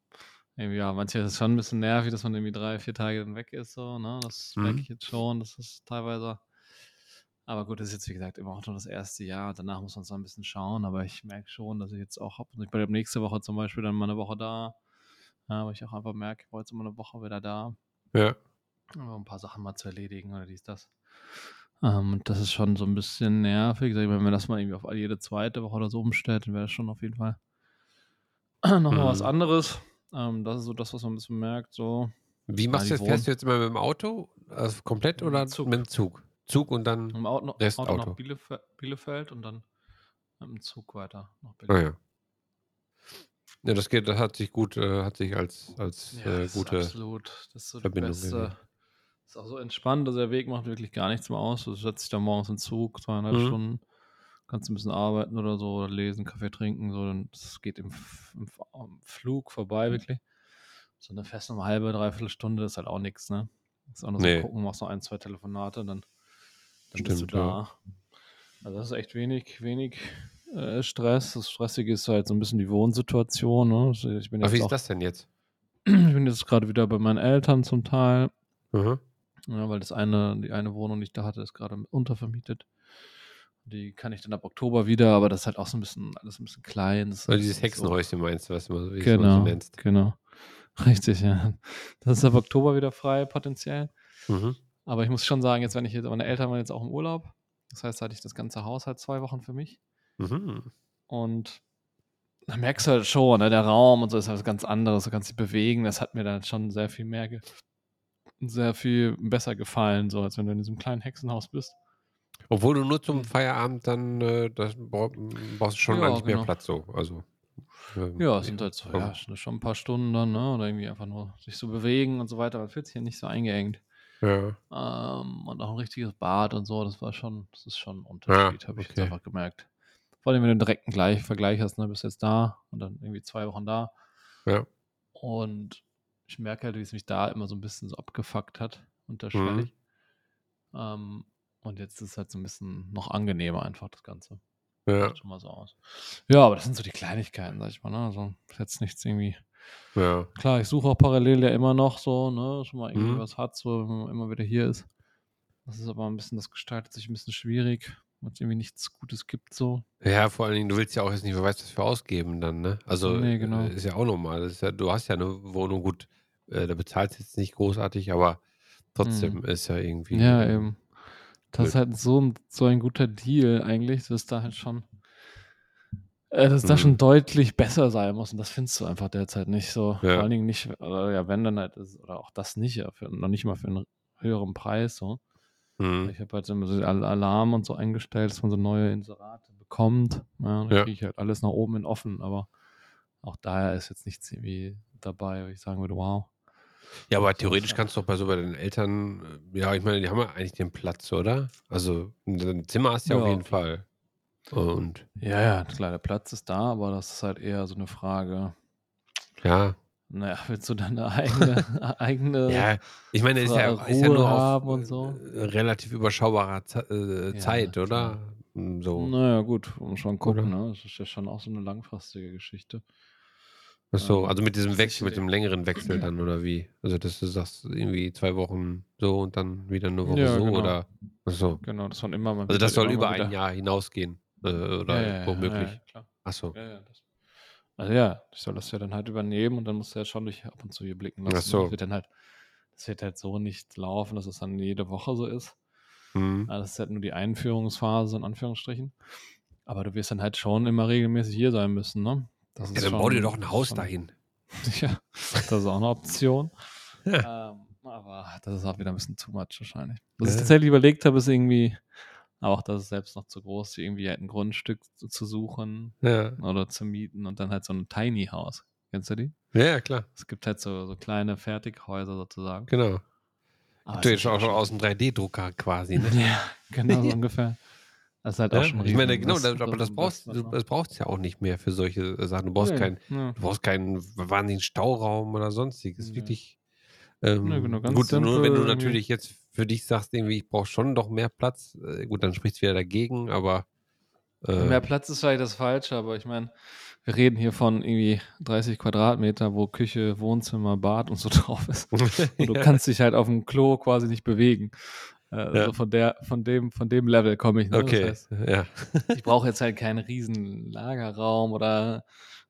Irgendwie, ja, manchmal ist es schon ein bisschen nervig, dass man irgendwie drei, vier Tage dann weg ist, so, ne? Das merke Mhm. ich jetzt schon, das ist teilweise. Aber gut, das ist jetzt, wie gesagt, immer auch nur das erste Jahr. Danach muss man so ein bisschen schauen, aber ich merke schon, dass ich jetzt auch. Ich bin nächste Woche zum Beispiel dann mal eine Woche da. Ja, aber ich auch einfach merke, ich war jetzt immer eine Woche wieder da, Ja, um ein paar Sachen mal zu erledigen oder dies, das. Ähm, und das ist schon so ein bisschen nervig. Sag ich mal, Wenn man das mal irgendwie auf jede zweite Woche oder so umstellt, dann wäre das schon auf jeden Fall nochmal was Mhm. anderes. Ähm, das ist so das, was man ein bisschen merkt. So. Wie Ja, machst die du das? Fährst du jetzt immer mit dem Auto? Also komplett oder Zug. mit dem Zug? Zug und dann. Im Auto, noch- Rest Auto Auto. nach Bielef Bielefeld und dann mit dem Zug weiter nach Ah Berlin. ja. Ja, das geht, das hat sich gut, äh, hat sich als, als Ja, äh, das gute. ist absolut. Das ist so die Verbindung beste. irgendwie. Ist auch so entspannt, also der Weg macht wirklich gar nichts mehr aus. Du setzt dich da morgens in den Zug, zweieinhalb Mhm. Stunden, kannst ein bisschen arbeiten oder so, oder lesen, Kaffee trinken, so, dann das geht im, im, am Flug vorbei, Mhm. wirklich. So eine feste eine halbe, dreiviertel Stunde ist halt auch nichts, ne? Ist auch nur Nee. so gucken, machst noch ein, zwei Telefonate, dann, dann bist du Stimmt, ja. da. Also das ist echt wenig, wenig äh, Stress. Das Stressige ist halt so ein bisschen die Wohnsituation, ne? Also Ich bin jetzt wie ist auch, das denn jetzt? ich bin jetzt gerade wieder bei meinen Eltern zum Teil. Mhm. Ja, weil das eine, die eine Wohnung, die ich da hatte, ist gerade untervermietet. Die kann ich dann ab Oktober wieder, aber das ist halt auch so ein bisschen, alles ein bisschen klein. Also nicht dieses so- Hexenhäuschen meinst du, was du immer so Genau, nennst. genau. Richtig, ja. Das ist ab Oktober wieder frei, potenziell. Mhm. Aber ich muss schon sagen, jetzt, wenn ich jetzt, meine Eltern waren jetzt auch im Urlaub. Das heißt, da hatte ich das ganze Haus halt zwei Wochen für mich. Mhm. Und da merkst du halt schon, ne, der Raum und so ist halt was ganz anderes. Du kannst dich bewegen. Das hat mir dann schon sehr viel mehr, sehr viel besser gefallen, so als wenn du in diesem kleinen Hexenhaus bist. Obwohl du nur Mhm. zum Feierabend dann, äh, das brauch- brauchst du schon Ja, eigentlich mehr genau. Platz so. Also, ähm, Ja, es sind halt so, ja, schon ein paar Stunden dann, ne? Oder irgendwie einfach nur sich so bewegen und so weiter. Man fühlt sich ja nicht so eingeengt. Ja. Ähm, und auch ein richtiges Bad und so, das war schon, das ist schon ein Unterschied, habe ich jetzt okay. einfach gemerkt. Vor allem, wenn du einen direkten Gleich Vergleich hast, ne, bist jetzt da und dann irgendwie zwei Wochen da. Ja. Und ich merke halt, wie es mich da immer so ein bisschen so abgefuckt hat, Mhm. unterschwellig. Ähm, und jetzt ist es halt so ein bisschen noch angenehmer einfach, das Ganze. Ja. Sieht schon mal so aus. Ja, aber das sind so die Kleinigkeiten, sag ich mal, ne? Also jetzt nichts irgendwie. Ja. Klar, ich suche auch parallel ja immer noch so, ne, dass man irgendwie Mhm. was hat, so, wenn man immer wieder hier ist. Das ist aber ein bisschen, das gestaltet sich ein bisschen schwierig, weil es irgendwie nichts Gutes gibt, so. Ja, vor allen Dingen, du willst ja auch jetzt nicht, wer weiß, was für ausgeben dann, ne? Also, Nee, genau. äh, ist ja auch normal. Das ist ja, du hast ja eine Wohnung, gut, äh, da bezahlst du jetzt nicht großartig, aber trotzdem Mhm. ist ja irgendwie. Ja, eben. Das ist halt so ein, so ein guter Deal eigentlich, dass da halt schon, äh, dass da Mhm. schon deutlich besser sein muss. Und das findest du einfach derzeit nicht so. Ja. Vor allen Dingen nicht, oder ja, wenn dann halt, ist, oder auch das nicht, ja, für, noch nicht mal für einen höheren Preis, so. Mhm. Ich habe halt immer so Al- Alarm und so eingestellt, dass man so neue Inserate bekommt. Ja, dann Ja. kriege ich halt alles nach oben hin offen, aber auch daher ist jetzt nichts irgendwie dabei, wo ich sagen würde, wow. Ja, aber theoretisch kannst du doch bei so bei den Eltern, äh, ja, ich meine, die haben ja eigentlich den Platz, oder? Also, ein Zimmer hast du ja auf Ja, jeden auf Fall. Und Ja, ja, klar, der Platz ist da, aber das ist halt eher so eine Frage, ja, naja, willst du deine eigene, eigene ja, ich meine, ist ja, ist ja nur auf und so. äh, relativ überschaubarer Ze äh, Ja, Zeit, oder? So. Naja, gut, muss man gucken, Oder? ne? Das ist ja schon auch so eine langfristige Geschichte. Ach so, Ähm, also mit diesem das Wechsel, mit dem längeren Wechsel dann oder wie? Also dass du sagst, irgendwie zwei Wochen so und dann wieder eine Woche Ja, so genau. oder ach so. Genau, das waren immer mal Also das soll über ein wieder- Jahr hinausgehen. Äh, oder ja, ja, womöglich. Ja, ja, klar. Ach so. Das. Also ja, ich soll das ja dann halt übernehmen und dann musst du ja schon durch ab und zu hier blicken lassen. Ach so. Das wird dann halt, das wird halt so nicht laufen, dass es dann jede Woche so ist. Mhm. Ja, Das ist halt nur die Einführungsphase in Anführungsstrichen. Aber du wirst dann halt schon immer regelmäßig hier sein müssen, ne? Das Ja, dann bau dir doch ein Haus schon- dahin. Ja, das ist auch eine Option. Ja. ähm, aber das ist auch wieder ein bisschen too much wahrscheinlich. Was ich Ja. tatsächlich überlegt habe, ist irgendwie, aber auch das ist selbst noch zu groß, irgendwie halt ein Grundstück zu, zu suchen Ja. oder zu mieten und dann halt so ein Tiny House. Kennst du die? ja, ja, klar. Es gibt halt so, so kleine Fertighäuser sozusagen. Genau. Du jetzt ist ja auch schon aus dem 3D-Drucker quasi, ne? Ja, genau so ungefähr. Das ist halt auch Ja? schon ich meine, genau, das- das, aber das brauchst du das brauchst ja auch nicht mehr für solche Sachen. Du brauchst Nee, keinen, ja. du brauchst keinen wahnsinnigen Stauraum oder sonstiges. Nee. Wirklich. Ähm, Nee, genau, ganz gut, nur simpel wenn du natürlich jetzt für dich sagst, irgendwie, ich brauche schon noch mehr Platz, äh, gut, dann spricht es wieder dagegen, aber äh, Mehr Platz ist vielleicht das Falsche, aber ich meine, wir reden hier von irgendwie 30 Quadratmeter, wo Küche, Wohnzimmer, Bad und so drauf ist. Und du ja, kannst dich halt auf dem Klo quasi nicht bewegen. Äh, Ja. Also von, der, von, dem, von dem Level komme ich. Ne? okay, Das heißt, ja. ich brauche jetzt halt keinen riesen Lagerraum oder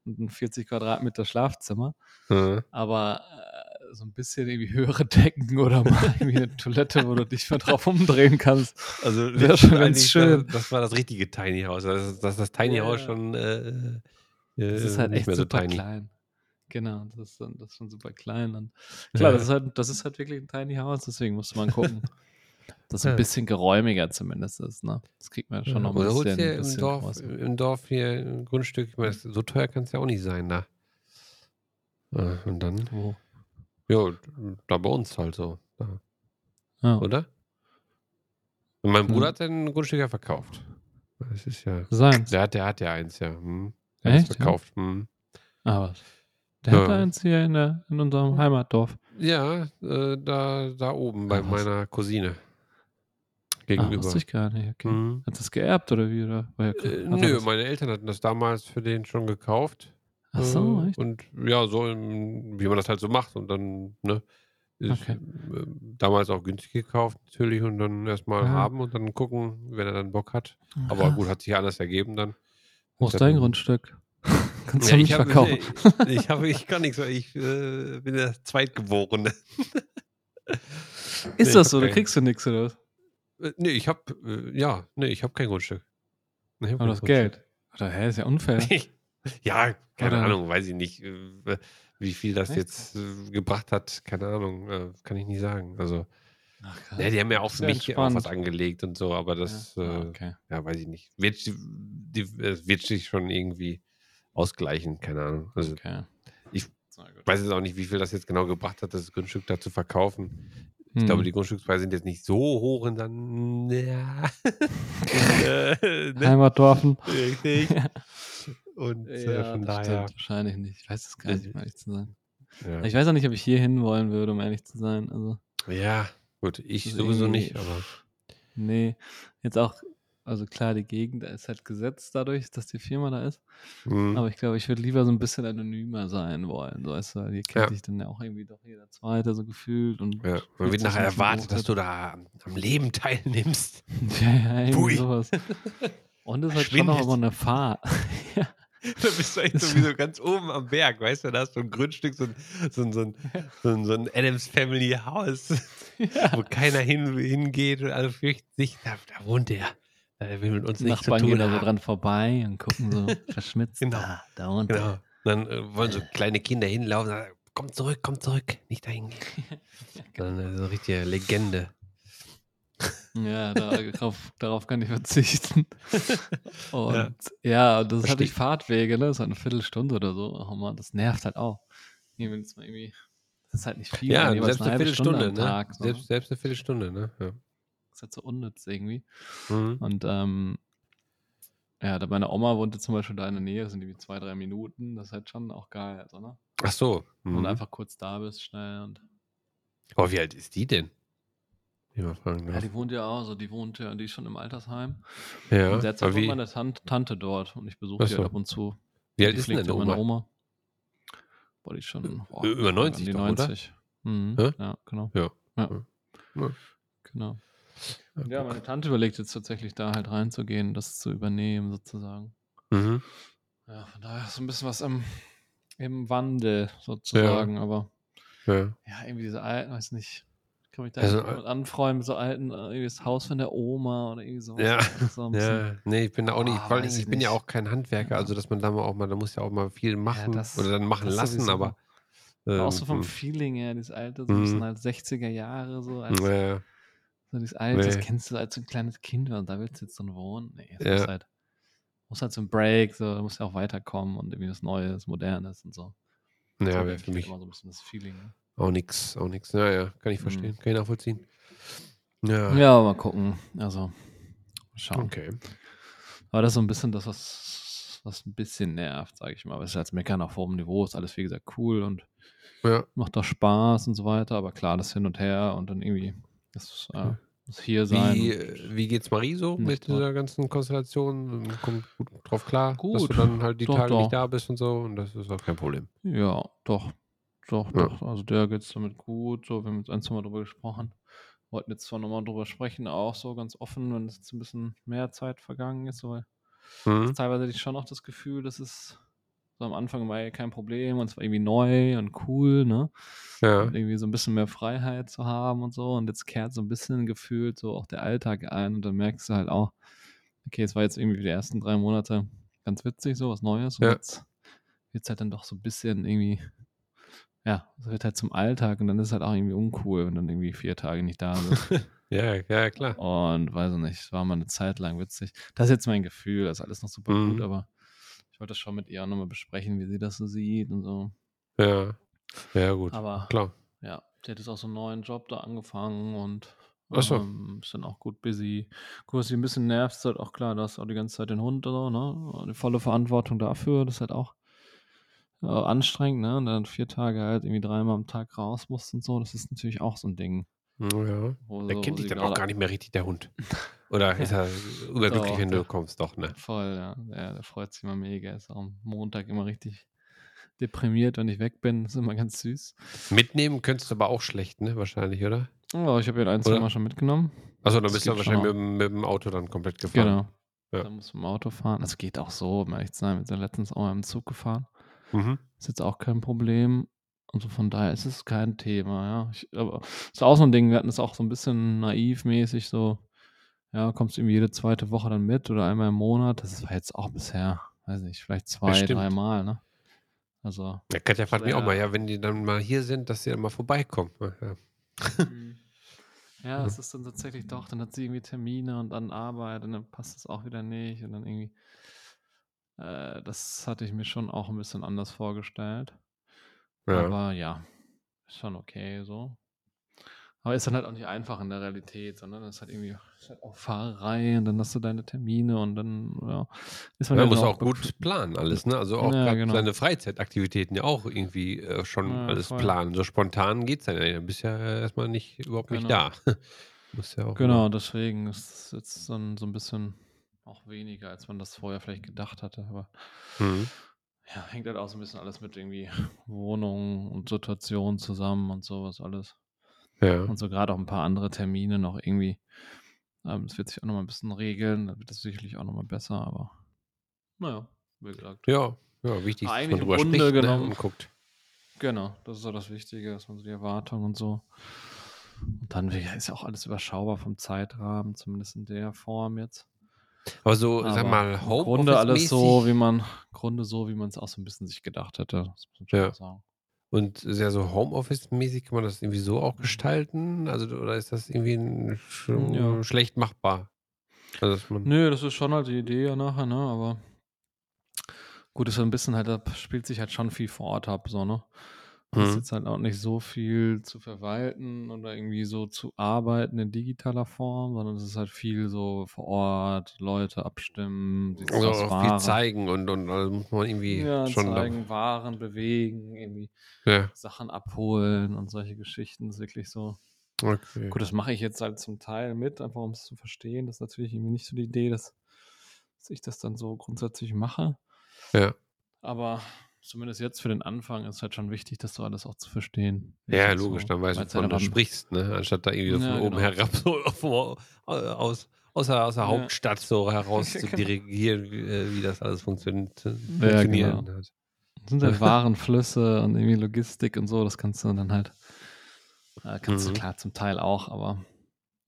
ein 40 Quadratmeter Schlafzimmer, Äh, aber äh, so ein bisschen irgendwie höhere Decken oder mal irgendwie eine Toilette, wo du dich mal drauf umdrehen kannst. Also Wäre schon ganz schön. Das, das war das richtige Tiny House. Das ist das, das Tiny Ja, House ja. schon äh, Das äh, ist halt echt so super tiny. klein. Genau, das ist, dann- das ist schon super klein. Und klar, Ja. das, ist halt, das ist halt wirklich ein Tiny House, deswegen musste man gucken, Ja. ein bisschen geräumiger zumindest ist. Ne? Das kriegt man schon noch ein Oder holst bisschen, im bisschen Dorf, im Dorf hier ein Grundstück, ich meine, das- so teuer kann es ja auch nicht sein da. Äh, Und dann, Wo? ja, da bei uns halt so, Ja. oder? Und mein Hm. Bruder hat sein Grundstück ja verkauft. Das ist ja, Seins. der hat, der hat ja eins, ja. Hm. Der hat es Echt, ja? verkauft. Hm. Aber der Ja. hat eins hier in, der, in unserem Heimatdorf. Ja, äh, da, da oben bei Ah, was? meiner Cousine. Ah, Gegenüber. wusste ich gar nicht. Okay. Hm. Hat das geerbt oder wie? Oder? Ja- Äh, nö, das- meine Eltern hatten das damals für den schon gekauft. Ach so, Äh, echt? Und ja, so, im, wie man das halt so macht. Und dann, ne, Okay. äh, damals auch günstig gekauft natürlich und dann erstmal Ja. haben und dann gucken, wenn er dann Bock hat. Aber Krass. gut, hat sich anders ergeben dann. Wo ist dein Grundstück? Kannst Ja, du ich, nicht hab, verkaufen. ich, ich, hab, ich kann nichts, weil ich äh, bin der Zweitgeborene. Ist Nee, das so? hab Da kriegst du nichts oder was? Äh, nee, ich hab, äh, ja, nee, ich habe kein Grundstück. Nee, hab Aber das. Geld. Oder hä, ist ja unfair. ja, keine Oder- Ahnung, weiß ich nicht, äh, wie viel das jetzt äh, gebracht hat. Keine Ahnung, kann ich nicht sagen. Also, Ach, ja, die haben ja auch für mich auch was angelegt und so, aber das, ja. ah, okay. ja weiß ich nicht. Wird, die, wird sich schon irgendwie ausgleichen, keine Ahnung. Also, okay. ich weiß jetzt auch nicht, wie viel das jetzt genau gebracht hat, das Grundstück da zu verkaufen. Ich glaube, Hm. die Grundstückspreise sind jetzt nicht so hoch und dann, ja. äh, ne? Heimatdorfen. Richtig. Und äh, Ja, von daher. stimmt. Wahrscheinlich nicht. Ich weiß es gar nicht, um ehrlich zu sein. Ja. Ich weiß auch nicht, ob ich hier hin wollen würde, um ehrlich zu sein. Also, ja, gut, ich ist sowieso nicht, aber. nee. Jetzt auch, also klar, die Gegend ist halt gesetzt dadurch, dass die Firma da ist. Mhm. Aber ich glaube, ich würde lieber so ein bisschen anonymer sein wollen. So, weißt du, hier kennt Ja. dich dann ja auch irgendwie doch jeder Zweite so gefühlt. Und Ja, man wird nachher erwartet, dass du da am, Leben teilnimmst. Ja, ja, irgendwie Pui. sowas. Und es ist halt schon noch immer eine Fahrt. ja. Da bist du echt sowieso ganz oben am Berg, weißt du? Da hast du ein Grundstück, so ein, so ein, so ein, so ein, so ein Adams Family House, wo keiner hin, hingeht und alle fürchten sich, da, da wohnt der. Der will mit uns nichts zu gehen tun da so dran vorbei und gucken so verschmitzt. Genau. Da, da unten. Genau. Dann äh, wollen so kleine Kinder hinlaufen und sagen, komm zurück, komm zurück, nicht dahin gehen. Dann äh, so richtige Legende. Ja, darauf, darauf kann ich verzichten. Und Ja. ja, das ist Verstehe die ich. Fahrtwege, ne? Das ist halt eine Viertelstunde oder so. Oh Mann, das nervt halt auch. Irgendwie, wenn es mal irgendwie, das ist halt nicht viel. Ja, selbst eine Viertelstunde, am ne? Tag. So, Selbst, ne? selbst eine Viertelstunde, ne? Ja. Halt so unnütz irgendwie. Mhm. Und ähm, ja, da meine Oma wohnte zum Beispiel da in der Nähe, das sind irgendwie zwei, drei Minuten. Das ist halt schon auch geil, also, ne? Ach so. Mhm. Und einfach kurz da bist, schnell und. Oh, wie alt ist die denn? Ja, die wohnt ja auch, so, die wohnt ja, die ist schon im Altersheim. Ja, und aber wohnt wie, meine Tan Tante dort und ich besuche die halt ab und zu. wie alt die ist denn deine ja Oma? Oma. boah, die ist schon boah, Über an 90 die doch, oder? 90. Mhm. Hä? Ja, genau. Ja. Ja. Ja. Genau. Ja, Ja, meine Tante überlegt jetzt tatsächlich da halt reinzugehen, das zu übernehmen sozusagen. Mhm. Ja, von daher ist so ein bisschen was im, im Wandel sozusagen, aber Ja. ja, irgendwie diese alten, weiß nicht, ich kann mich da Also, nicht mit so alten, äh, irgendwie das Haus von der Oma oder irgendwie sowas. Ja, ist so ja, nee, ich bin da auch nicht, vor allem, weiß ich ich bin ja nicht. auch kein Handwerker, Ja. also dass man da mal auch mal, da muss ja auch mal viel machen das- oder dann machen lassen, aber auch so ähm, vom hm. Feeling her, dieses alte, so ein bisschen Mhm. halt 60er Jahre, so als ja, ja. So dieses alte, das Nee. kennst du als ein kleines Kind, und da willst du jetzt dann wohnen. Nee, es Ja. muss halt, muss halt so ein Break, so, da muss ja auch weiterkommen und irgendwie was Neues, Modernes und so. ja, wäre denke für ich halt mich immer so ein bisschen das Feeling. Ne? auch nix, auch nix. Ja, ja, kann ich Mhm. verstehen, kann ich nachvollziehen. Ja, Ja, mal gucken. Also, mal schauen. okay. Aber das ist so ein bisschen das, was, was ein bisschen nervt, sage ich mal. Aber es ist als Meckern auf hohem Niveau, ist alles wie gesagt cool und Ja, macht doch Spaß und so weiter. Aber klar, das hin und her und dann irgendwie das, äh, das hier sein. wie, äh, wie geht's Marie so Nicht mit dieser ganzen Konstellation? Kommt gut drauf klar, dass Gut, du dann halt die doch, Tage doch. nicht da bist und so und das ist auch kein Problem. Ja, doch. Doch, Ja. doch. Also der geht es damit gut. So, wir haben jetzt ein, zwei Mal drüber gesprochen. Wollten jetzt zwar nochmal drüber sprechen, auch so ganz offen, wenn es jetzt ein bisschen mehr Zeit vergangen ist, weil Mhm. teilweise hatte ich schon noch das Gefühl, dass es so am Anfang war ja kein Problem und es war irgendwie neu und cool, ne? Ja, Und irgendwie so ein bisschen mehr Freiheit zu haben und so. Und jetzt kehrt so ein bisschen gefühlt so auch der Alltag ein und dann merkst du halt auch, okay, es war jetzt irgendwie die ersten drei Monate ganz witzig, so was Neues. Und Ja. jetzt wird es halt dann doch so ein bisschen irgendwie, ja, es wird halt zum Alltag und dann ist es halt auch irgendwie uncool, wenn dann irgendwie vier Tage nicht da bist. ja, ja, klar. und weiß ich nicht, es war mal eine Zeit lang witzig. Das ist jetzt mein Gefühl, das ist alles noch super Mhm. gut, aber wollte das schon mit ihr auch nochmal besprechen, wie sie das so sieht und so. Ja, ja, gut. Aber Klar. ja, sie hat jetzt auch so einen neuen Job da angefangen und Ach so. ähm, ist dann auch gut busy. Gut, was sie ein bisschen nervt, ist halt auch klar, du hast auch die ganze Zeit den Hund oder so, ne? Die volle Verantwortung dafür, das ist halt auch äh, anstrengend, ne? Und dann vier Tage halt irgendwie dreimal am Tag raus musst und so, das ist natürlich auch so ein Ding. Ja. Wo Der kennt dich dann auch gar nicht mehr richtig, der Hund. Oder ist er überglücklich, Doch, wenn du doch. kommst? Doch, ne? Voll, ja. ja. Der freut sich immer mega. Ist auch am Montag immer richtig deprimiert, wenn ich weg bin. Das ist immer ganz süß. Mitnehmen könntest du aber auch schlecht, ne? Wahrscheinlich, oder? Oh, ich habe ihn ein, zwei? Mal schon mitgenommen. Achso, dann Das bist du wahrscheinlich mit, dem- mit dem Auto dann komplett gefahren. Genau. Ja. Da muss man im Auto fahren. Das geht auch so, um ehrlich zu sein. Wir sind letztens auch mal im Zug gefahren. Mhm. Ist jetzt auch kein Problem. Also von daher ist es kein Thema, ja. Ich, aber ist auch so ein Ding, wir hatten es auch so ein bisschen naivmäßig so, ja, kommst du irgendwie jede zweite Woche dann mit oder einmal im Monat. Das war jetzt auch bisher, weiß nicht, vielleicht zwei, dreimal, ne? Also. Ja, Katja fragt mich auch Ja. mal, ja, wenn die dann mal hier sind, dass sie dann mal vorbeikommen. Ja. Ja, es ist dann tatsächlich doch, dann hat sie irgendwie Termine und dann Arbeit und dann passt es auch wieder nicht und dann irgendwie, äh, das hatte ich mir schon auch ein bisschen anders vorgestellt. Ja. Aber ja, ist schon okay so. Aber ist dann halt auch nicht einfach in der Realität, sondern das ist halt irgendwie ist halt auch Fahrerei und dann hast du deine Termine und dann ja, ist man Man ja muss auch gut planen alles, ne? Also auch Ja, genau. seine Freizeitaktivitäten ja auch irgendwie äh, schon Ja, alles voll. planen. So spontan geht's dann ja. Du bist ja äh, erstmal nicht überhaupt nicht Genau. da. muss ja auch Genau, deswegen ist es jetzt dann so ein bisschen auch weniger, als man das vorher vielleicht gedacht hatte. Aber Mhm. Ja, hängt halt auch so ein bisschen alles mit irgendwie Wohnung und Situation zusammen und sowas alles. Ja. Und so gerade auch ein paar andere Termine noch irgendwie. Ähm, Es wird sich auch nochmal ein bisschen regeln, dann wird das sicherlich auch nochmal besser, aber naja, wie gesagt. Ja, ja, wichtig, dass man drüber Grunde spricht ne? genommen- und guckt. Genau, das ist so das Wichtige, dass man so die Erwartungen und so. Und dann ist ja auch alles überschaubar vom Zeitrahmen, zumindest in der Form jetzt. Aber so, sag Aber mal, im Grunde alles so, wie man, Grunde so, wie man es auch so ein bisschen sich gedacht hätte. Ja. sagen. und sehr so Homeoffice-mäßig kann man das irgendwie so auch gestalten? Also, oder ist das irgendwie ein, Ja. schlecht machbar? Also, Nö, das ist schon halt die Idee ja nachher, ne? Aber gut, ist so ein bisschen halt, da spielt sich halt schon viel vor Ort ab, so, ne? Das ist Mhm. jetzt halt auch nicht so viel zu verwalten oder irgendwie so zu arbeiten in digitaler Form, sondern es ist halt viel so vor Ort, Leute abstimmen, die also auch viel zeigen und, und also muss man irgendwie ja, schon. zeigen, Waren bewegen, irgendwie Ja, Sachen abholen und solche Geschichten. Das ist wirklich so. okay. Gut, das mache ich jetzt halt zum Teil mit, einfach um es zu verstehen. Das ist natürlich irgendwie nicht so die Idee, dass, dass ich das dann so grundsätzlich mache. Ja. Aber zumindest jetzt für den Anfang ist halt schon wichtig, das so alles auch zu verstehen. Ja, logisch, so dann weißt du, wovon du sprichst, ne? Anstatt da irgendwie so Ja, von oben genau. herab so auf, äh, aus, aus, der, aus der Ja. Hauptstadt so heraus zu Genau. dirigieren, wie, äh, wie das alles funktioniert. Ja, funktionieren genau. hat. Das sind halt Warenflüsse und irgendwie Logistik und so, das kannst du dann halt, äh, kannst Mhm. du klar zum Teil auch, aber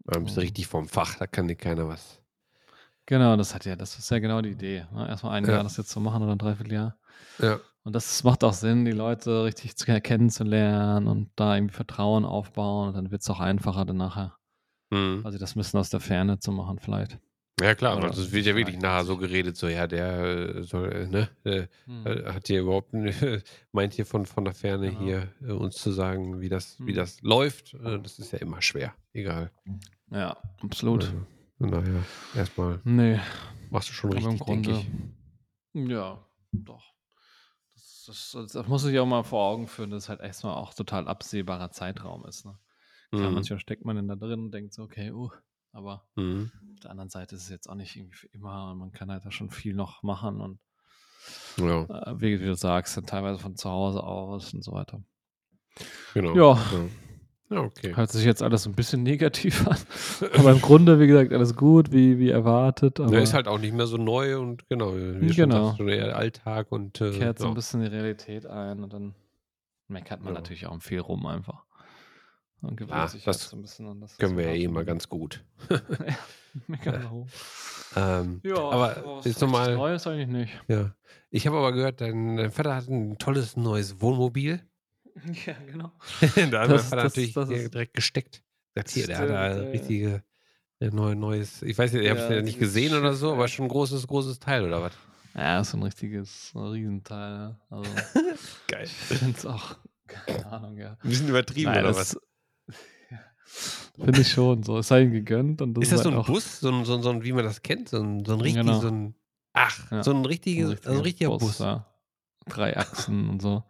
Dann bist du ähm, richtig vom Fach, da kann dir keiner was. genau, das hat ja, das ist ja genau die Idee. Ne? Erstmal ein Ja. Jahr das jetzt zu machen oder ein Dreivierteljahr. Ja. Und das macht auch Sinn, die Leute richtig zu, kennenzulernen und da irgendwie Vertrauen aufbauen und dann wird es auch einfacher dann nachher, Mhm. quasi das bisschen aus der Ferne zu machen vielleicht. Ja klar, Oder weil es wird ja wirklich nachher so geredet, so ja, der äh, soll, äh, ne, äh, Hm. äh, hat hier überhaupt, meint hier von, von der Ferne Genau. hier äh, uns zu sagen, wie das, wie Hm. das läuft. Äh, das ist ja immer schwer, egal. Ja, absolut. Also, von daher, erstmal Nee, machst du schon richtig, denke ich. ja, doch. Das, das, das, muss ich auch mal vor Augen führen, dass es halt erstmal auch total absehbarer Zeitraum ist. Ne? Klar, Mhm. manchmal steckt man dann da drin und denkt so, okay, uh, aber Mhm. auf der anderen Seite ist es jetzt auch nicht irgendwie für immer und man kann halt da schon viel noch machen und Ja, äh, wie, wie du sagst, dann teilweise von zu Hause aus und so weiter. genau. Ja, ja okay. hört sich jetzt alles ein bisschen negativ an, aber im Grunde, wie gesagt, alles gut, wie, wie erwartet, Ja, ist aber halt auch nicht mehr so neu und genau, wie genau, schon eher Alltag und äh, kehrt so ein ja. bisschen die Realität ein und dann meckert man ja. natürlich auch viel rum einfach und gewöhnt Ja, sich halt das so ein bisschen an das, können wir ja eh mal ganz gut. ja, meckern wir rum. ähm, Ja, aber aber richtig nochmal, Neues eigentlich nicht. ja. Ich habe aber gehört, dein, dein Vater hat ein tolles neues Wohnmobil. Ja, genau. da hat Das, Vater das, natürlich das direkt gesteckt. Sagt hier, der hat da richtige äh, neu, neues, ich weiß nicht, ich habe es Ja, nicht gesehen oder so, aber schon ein großes, großes Teil oder was? Ja, ist so ein richtiges ein Riesenteil. Ja. Also, Geil. ich finde es auch, keine Ahnung, ja. Ein bisschen übertrieben Nein, oder was? finde ich schon so. Es sei ihm gegönnt und das Ist ist das so halt ein auch, Bus, so ein, so ein, so ein, wie man das kennt, so ein, so ein richtig, genau, so ein, ach, ja, so ein ein richtiges, also ein richtiger richtiger Bus, Bus. ja. Drei Achsen und so.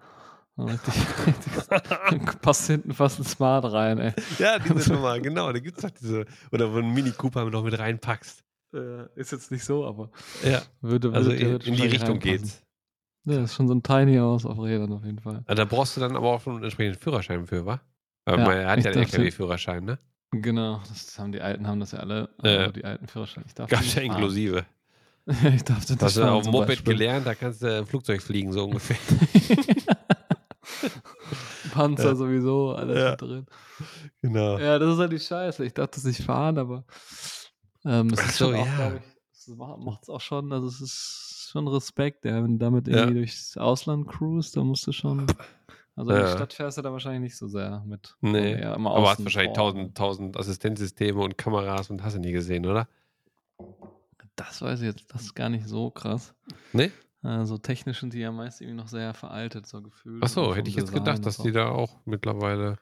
Passt hinten fast ein Smart rein, ey. ja, diese Also, Nummer, genau, da gibt es doch diese, oder wo ein Mini Cooper noch mit reinpackst. äh, ist jetzt nicht so, aber Ja, würde, also würde in, theoretisch in die Richtung geht's. Ja, ist schon so ein Tiny House auf Rädern auf jeden Fall. Ah, Da brauchst du dann aber auch schon einen entsprechenden Führerschein für, wa? Aber Ja, man, hat ja einen den, LKW-Führerschein, ne? genau, das haben die Alten haben das ja alle, Äh, also die alten Führerscheine. Gab's ja inklusive. ich den nicht Hast du auf dem Moped Beispiel. gelernt, da kannst du Flugzeug fliegen, so ungefähr. Panzer Ja, sowieso, alles ja, drin. genau. Ja, das ist halt die Scheiße. Ich darf das nicht fahren, aber ähm, es ist schon so, auch, glaube ja. ich, es macht es auch schon, also es ist schon Respekt, ja, wenn du damit Ja, irgendwie durchs Ausland cruist, da musst du schon, also in die ja. Stadt fährst du da wahrscheinlich nicht so sehr mit, Nee. immer Aber hast wahrscheinlich tausend, tausend Assistenzsysteme und Kameras und hast du nie gesehen, oder? Das weiß ich jetzt, das ist gar nicht so krass. Nee? Äh, so technisch sind die ja meist irgendwie noch sehr veraltet, so gefühlt. Ach Und so, vom hätte ich jetzt Design, gedacht, das dass die da auch mittlerweile.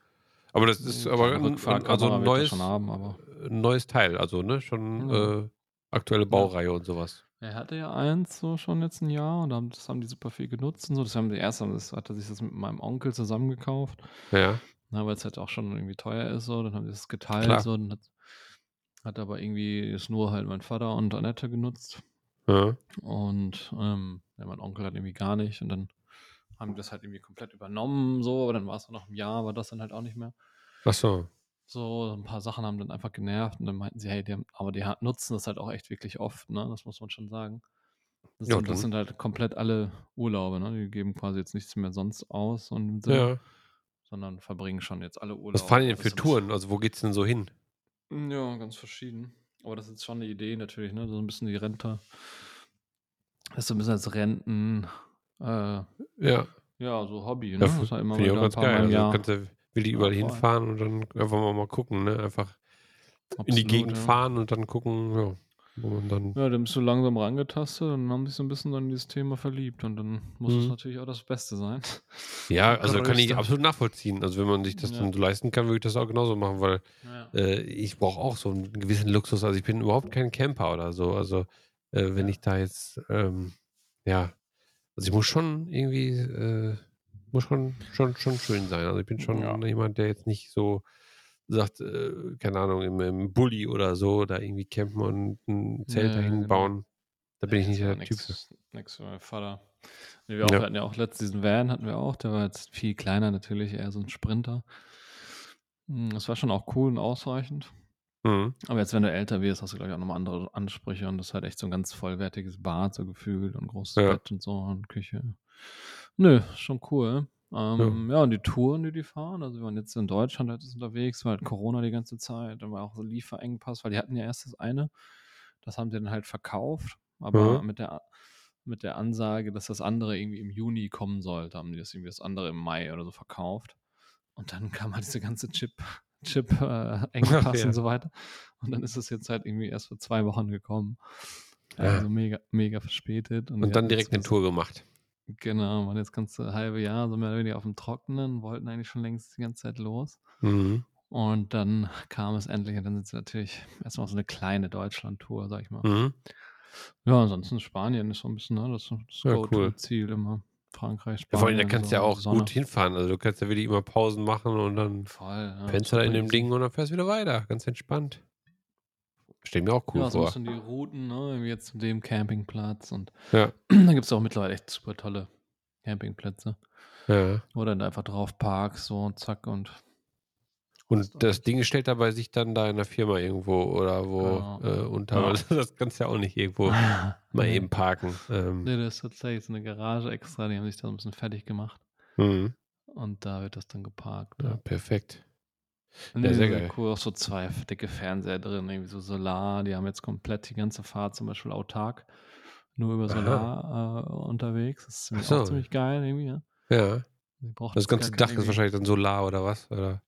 Aber das ist Nee, aber Klar, eine ein, also ein neues, haben, aber neues Teil, also ne, schon ja. äh, aktuelle ja. Baureihe und sowas. Er hatte ja eins so schon jetzt ein Jahr und das haben die super viel genutzt und so. Das haben die erst, das hat er sich das mit meinem Onkel zusammengekauft, Ja, na, weil es halt auch schon irgendwie teuer ist so. Dann haben die das geteilt klar. so. Dann hat, hat aber irgendwie ist nur halt mein Vater und Annette genutzt Ja. und ähm, ja, mein Onkel hat irgendwie gar nicht und dann haben die das halt irgendwie komplett übernommen so. Aber dann war es noch ein Jahr, war das dann halt auch nicht mehr. Ach so. So, ein paar Sachen haben dann einfach genervt und dann meinten sie, hey, die haben, aber die nutzen das halt auch echt wirklich oft, ne? Das muss man schon sagen. Das Ja, sind, das sind halt komplett alle Urlaube, ne? Die geben quasi jetzt nichts mehr sonst aus, Sinne, Ja. sondern verbringen schon jetzt alle Was fahren Urlaube. die denn Das für Touren? Also wo geht's denn so hin? ja ganz verschieden. Aber das ist jetzt schon eine Idee natürlich, ne? So ein bisschen die Rente. Das ist so ein bisschen als Renten, äh, Ja. ja, so Hobby, Ja, ne? f- Das ist halt immer finde ich auch ganz geil. Also Jahr. kannst du will die Ja, überall voll. hinfahren und dann einfach mal, mal gucken, ne? Einfach in die Absolut, Gegend ja. fahren und dann gucken, ja, man dann. Ja, dann bist du langsam rangetastet und dann haben sich so ein bisschen dann in dieses Thema verliebt und dann muss es Mhm. natürlich auch das Beste sein. Ja, Und also kann ich größte. absolut nachvollziehen. Also wenn man sich das Ja. dann so leisten kann, würde ich das auch genauso machen, weil Ja. äh, ich brauche auch so einen gewissen Luxus. Also ich bin überhaupt kein Camper oder so. Also äh, wenn ich da jetzt, ähm, ja, also ich muss schon irgendwie, äh, muss schon, schon, schon schön sein. Also ich bin schon Ja. jemand, der jetzt nicht so sagt, äh, keine Ahnung, im, im Bulli oder so, da irgendwie campen und ein Zelt Ja, dahin genau. bauen. Da bin Nee, ich nicht der Typ für. nix, nix für meinen Vater. Wir auch Ja. hatten ja auch letztens diesen Van hatten wir auch, der war jetzt viel kleiner natürlich, eher so 'n Sprinter. Hm, das war schon auch cool und ausreichend. Mhm. Aber jetzt, wenn du älter wirst, hast du, glaube ich, auch noch mal andere Ansprüche und das ist halt echt so 'n ganz vollwertiges Bad so gefühlt und großes Ja. Bett und so und Küche. Nö, schon cool. Ähm, ja, und die Touren, die die fahren also, wir waren jetzt in Deutschland halt unterwegs, war halt Corona die ganze Zeit, dann war auch so Lieferengpass, weil die hatten ja erst das eine, das haben sie dann halt verkauft, aber Mhm. mit der mit der Ansage, dass das andere irgendwie im Juni kommen sollte, haben die das irgendwie das andere im Mai oder so verkauft. Und dann kam halt diese ganze Chip Chip äh, Engpass Ach ja. und so weiter. Und dann ist es jetzt halt irgendwie erst vor 2 Wochen gekommen. Ja. Also, mega mega verspätet und Und dann direkt 'ne jetzt Tour gemacht. Genau, waren jetzt ganze halbe Jahr so mehr oder weniger aufm Trockenen, wollten eigentlich schon längst die ganze Zeit los. Mhm. Und dann kam es endlich und dann sind sie natürlich erst mal so 'ne kleine Deutschlandtour, sage ich mal. Mhm. Ja, ansonsten Spanien ist so 'n bisschen, ne, das das Ja, cool. Go-to-Ziel immer. Frankreich, Ja, vor allem, da Spanien, kannst du ja so auch Sonne. gut hinfahren. Also, du kannst ja wirklich immer Pausen machen und dann Voll, ja, pennst du da in dem. Ding und dann fährst du wieder weiter, ganz entspannt. Stelle ich mir auch cool Ja, vor. bisschen die Routen, ne, jetzt zu dem Campingplatz und Ja. da gibt's auch mittlerweile echt super tolle Campingplätze, Ja. wo du dann einfach drauf parkst, so und zack und Und das. Ding stellt aber sich dann da in der Firma irgendwo oder wo, Genau. äh, unter Ja. das kannst du ja auch nicht irgendwo mal eben parken. Ähm. Ne, das ist tatsächlich so 'ne Garage extra, die haben sich da so 'n bisschen fertig gemacht. Mhm. Und da wird das dann geparkt, Ja, ja. perfekt. Ne, Ja, sehr geil. cool, auch so 2 f dicke Fernseher drin, irgendwie so Solar. Die haben jetzt komplett die ganze Fahrt zum Beispiel autark nur über. Solar, äh, unterwegs. Das ist ziemlich so. ziemlich geil irgendwie, ja. Ja. Das ganze Dach ist wahrscheinlich dann Solar oder was, oder?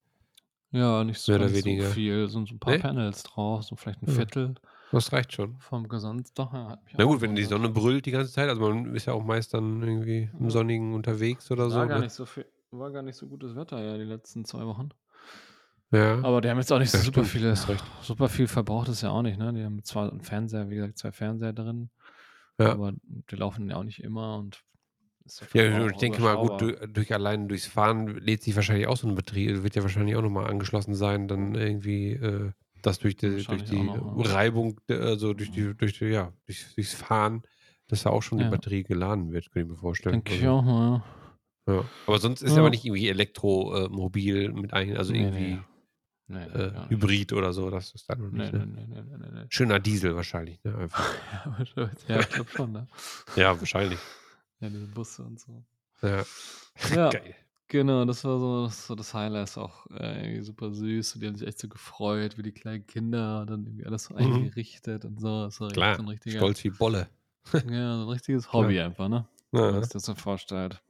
Ja, nicht so Mehr oder ganz so weniger. viel, sind so 'n paar Ne? Panels drauf, so vielleicht 'n Ja. Viertel Das reicht schon. vom Gesamtdach, ja, hat mich Na gut, wenn die. Sonne brüllt die ganze Zeit, also, man ist ja auch meist dann irgendwie im Ja. Sonnigen unterwegs oder War so, gar ne? nicht so viel war gar nicht so gutes Wetter, ja, die letzten 2 Wochen. Ja. Aber die haben jetzt auch nicht so Ja, super viele super viel verbraucht ist ja auch nicht, ne? Die haben zwar 'n Fernseher, wie gesagt, 2 Fernseher drin, Ja. aber die laufen ja auch nicht immer und Ja, ich denke mal, gut, überschaubar. du durch allein durchs Fahren lädt sich wahrscheinlich auch so 'n Betrieb wird ja wahrscheinlich auch noch mal angeschlossen sein, dann irgendwie, äh, dass durch die durch auch die noch. Reibung, d also, durch die durch die ja, durch durchs Fahren, dass da auch schon die Ja. Batterie geladen wird, könnte ich mir vorstellen. Denke ich Also auch mal, ja. Ja. Aber sonst ist Ja. aber nicht irgendwie Elektro äh, mit ein also, irgendwie, ne. Ne, ne, äh. Hybrid oder so, das ist da noch Ne, nicht, ne, ne? ne, ne, ne, ne, ne. Schöner Diesel wahrscheinlich, ne, einfach. Ja, ich glaube schon, ne? Ja, wahrscheinlich. Ja, diese Busse und so. Ja. Ja, Geil. genau, das war so das so das Highlight, ist auch, äh, irgendwie super süß und die haben sich echt so gefreut, wie die kleinen Kinder, dann irgendwie alles so Mhm. eingerichtet und so. Das war Klar, so 'n richtiger stolz wie Bolle. ja, so 'n richtiges. Hobby einfach, ne? Wenn man Ja. sich das so vorstellt.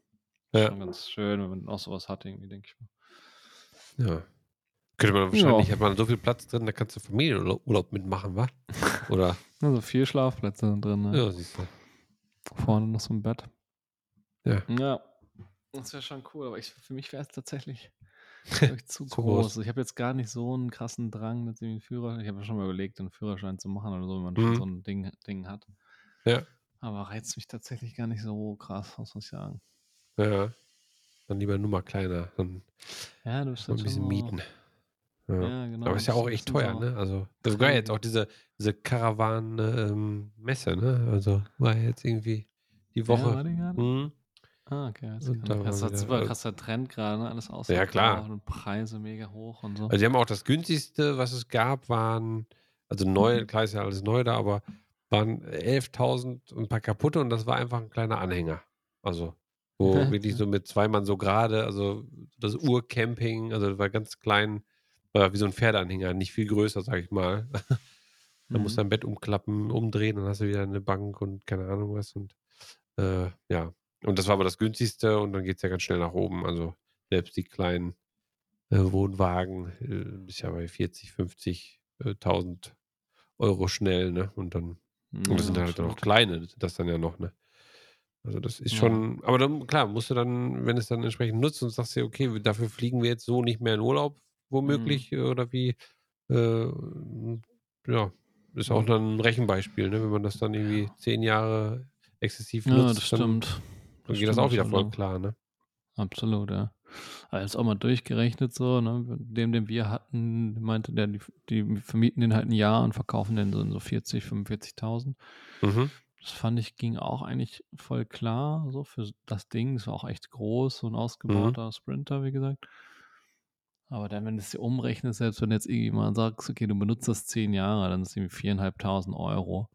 Ja. Schon ganz schön, wenn man auch so was hat irgendwie, denke ich mal. Ja. Könnte man Ja. wahrscheinlich hat man so viel Platz drin, da kannst du Familienurlau Urlaub mitmachen, wa? Oder Ja, so 4 Schlafplätze sind drin, ne? Ja, siehst du. Vorne noch so 'n Bett. Ja. Ja, das wäre schon cool, aber ich für mich wäre es tatsächlich, ich, zu groß. Ich habe jetzt gar nicht so 'n krassen Drang, jetzt irgendwie 'n Führer ich habe mir schon mal überlegt, 'n Führerschein zu machen oder so, wenn man schon Mhm. so 'n Ding Ding hat. Ja. Aber reizt mich tatsächlich gar nicht so krass, muss ich sagen. Ja. Dann lieber Nummer kleiner, dann Ja, du bist mal halt schon bisschen mieten. Ja. Ja, genau, Aber ist ja auch echt teuer, ne? Also, das war ja jetzt auch diese diese Caravan, ähm, ne? Also, war ja jetzt irgendwie die Ja, Woche. war die. Ah, okay, Das ist wieder, super äh krasser Trend grade, ne? Alles Ja, ausverkauft klar. und Preise mega hoch und so. Also, die haben auch das günstigste, was es gab, waren also, neu, klar ist ja alles neu da, aber waren 11.000 und 'n paar kaputte und das war einfach 'n kleiner Anhänger. Also, wo wirklich so mit 2 Mann so grade also, das Urcamping, also, das war ganz klein, war wie so 'n Pferdeanhänger, nicht viel größer, sage ich mal. Da musst du Mhm. dein Bett umklappen, umdrehen, dann hast du wieder 'ne Bank und keine Ahnung was und, äh, ja. Und das war aber das günstigste und dann geht's ja ganz schnell nach oben. Also, selbst die kleinen, äh, Wohnwagen, äh, bist ja bei 40, 50, äh, 1.000 € schnell, ne? Und dann und das Ja, sind halt dann auch kleine, das dann ja noch, ne? Also, das ist Ja. schon aber dann klar, musst du dann, wenn du's dann entsprechend nutzt und sagst dir: „Okay, dafür fliegen wir jetzt so nicht mehr in Urlaub Mhm. womöglich“, oder wie, äh, ja, ist auch Ja. dann 'n Rechenbeispiel, ne? Wenn man das dann irgendwie Ja. 10 Jahre exzessiv Ja, das nutzt, dann stimmt. Dann geht das auch wieder voll halt klar, ne? Absolut, ja. Jetzt auch mal durchgerechnet so, ne? Den, den wir hatten, meinte der, die die vermieten den halt 'n Jahr und verkaufen den so in so 40, 45.000. Mhm. Das fand ich ging auch eigentlich voll klar, so für das Ding. Es war auch echt groß, so ein Mhm. ausgebauter Sprinter, wie gesagt. Aber dann, wenn du es dir umrechnest, selbst wenn du jetzt irgendwie mal sagst, okay, du benutzt das 10 Jahre, dann ist es irgendwie 4.500 Euro.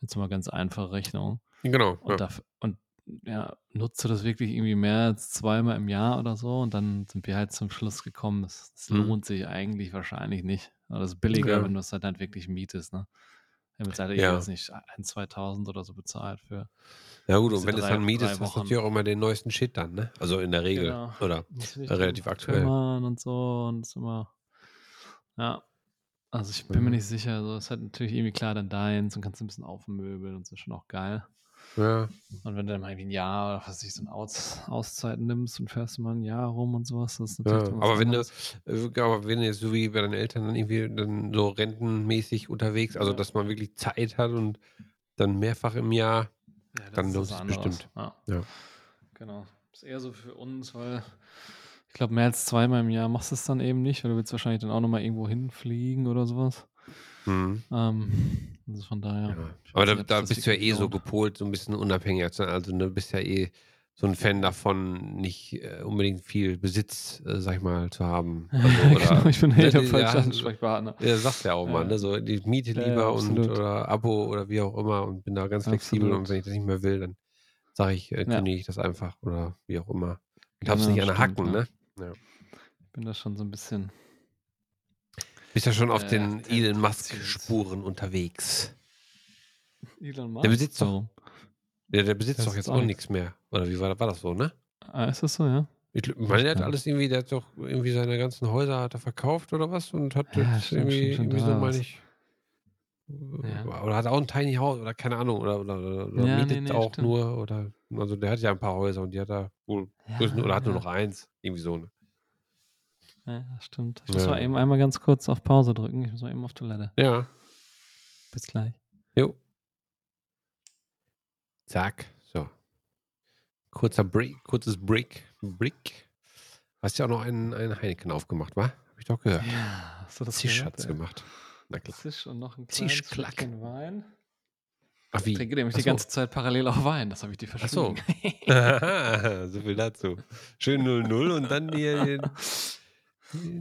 Jetzt mal ganz einfache Rechnung. Genau. Und, Ja. daf- und ja, nutze das wirklich irgendwie mehr als zweimal im Jahr oder so. Und dann sind wir halt zum Schluss gekommen, das, das Mhm. lohnt sich eigentlich wahrscheinlich nicht. Aber das ist billiger, Ja. wenn du es halt, halt wirklich mietest. Ne? Wenn man halt Ja. irgendwie, weiß nicht, 1.000, 2.000 oder so bezahlt für. Ja gut, und wenn du es dann mietest, hast du natürlich auch immer den neuesten Shit dann, ne? Also in der Regel. Genau. Oder dich relativ aktuell. und so und ist immer. Ja. Also ich bin mir Mhm. nicht sicher. Also es ist halt natürlich irgendwie klar dann deins und kannst ein bisschen aufmöbeln und so schon auch geil. Ja. Und wenn du dann mal irgendwie ein Jahr oder was weiß ich, so eine Aus Auszeit nimmst und fährst mal ein Jahr rum und sowas, das ist natürlich Ja, aber wenn du, äh, aber wenn du jetzt so wie bei deinen Eltern dann irgendwie dann so rentenmäßig unterwegs, also Ja. dass man wirklich Zeit hat und dann mehrfach im Jahr, Ja, dann ist lohnt anderes. bestimmt. Ja. Ja. Genau. Ist eher so für uns, weil ich glaube, mehr als zweimal im Jahr machst du es dann eben nicht, weil du willst wahrscheinlich dann auch nochmal irgendwo hinfliegen oder sowas. Mhm. Ähm, also von daher. Ja. ich Aber da, nicht, da bist du ja eh so gepolt, so ein bisschen unabhängiger zu sein. Also du bist ja eh so ein Fan davon, nicht äh, unbedingt viel Besitz, äh, sag ich mal, zu haben. Also, genau, ich bin eh ne, der die- falsche ja, Ansprechpartner. Ja, sagst ja auch mal, Ja. ne? So die Miete Ja, ja, lieber und oder Abo oder wie auch immer und bin da ganz flexibel Absolut. und wenn ich das nicht mehr will, dann sage ich, äh, Ja. kündige ich das einfach oder wie auch immer. Ich hab's Genau, nicht an der Hacken, ja. ne? bin da schon so ein bisschen. Bist ja schon auf Äh, den der Elon Musk-Spuren unterwegs. Elon Musk. Der besitzt doch-? Ja, der besitzt Der doch jetzt auch nichts mehr. Oder wie war, war das so, ne? Ah, ist das so, ja? Ich meine, der hat alles irgendwie, der hat doch irgendwie seine ganzen Häuser hat er verkauft oder was und hat Ja, stimmt, irgendwie, stimmt, irgendwie da so, meine ich. äh, Ja. Oder hat er auch ein Tiny House oder keine Ahnung oder, oder, oder, Ja, nee, mietet nee, auch stimmt. nur oder also der hat ja ein paar Häuser und die hat er wohl größten, oder hat nur ja. noch eins. Irgendwie so. Ne? Ja, stimmt. Ich muss Ja. mal eben einmal ganz kurz auf Pause drücken. Ich muss mal eben auf Toilette. Ja. Bis gleich. Jo. Zack. So. Kurzer Break, kurzes Break. Break. Hast ja auch noch einen, einen Heineken aufgemacht, wa? Hab ich doch gehört. Ja, hast du das Zisch gehört, hat's ey? gemacht. Na klar. Zisch und noch ein kleines. Schlückchen Wein. Ach Ich wie? trinke nämlich Ach die ganze Zeit parallel auch Wein. Das habe ich dir Ach so. so viel dazu. Schön 0-0 und dann hier den,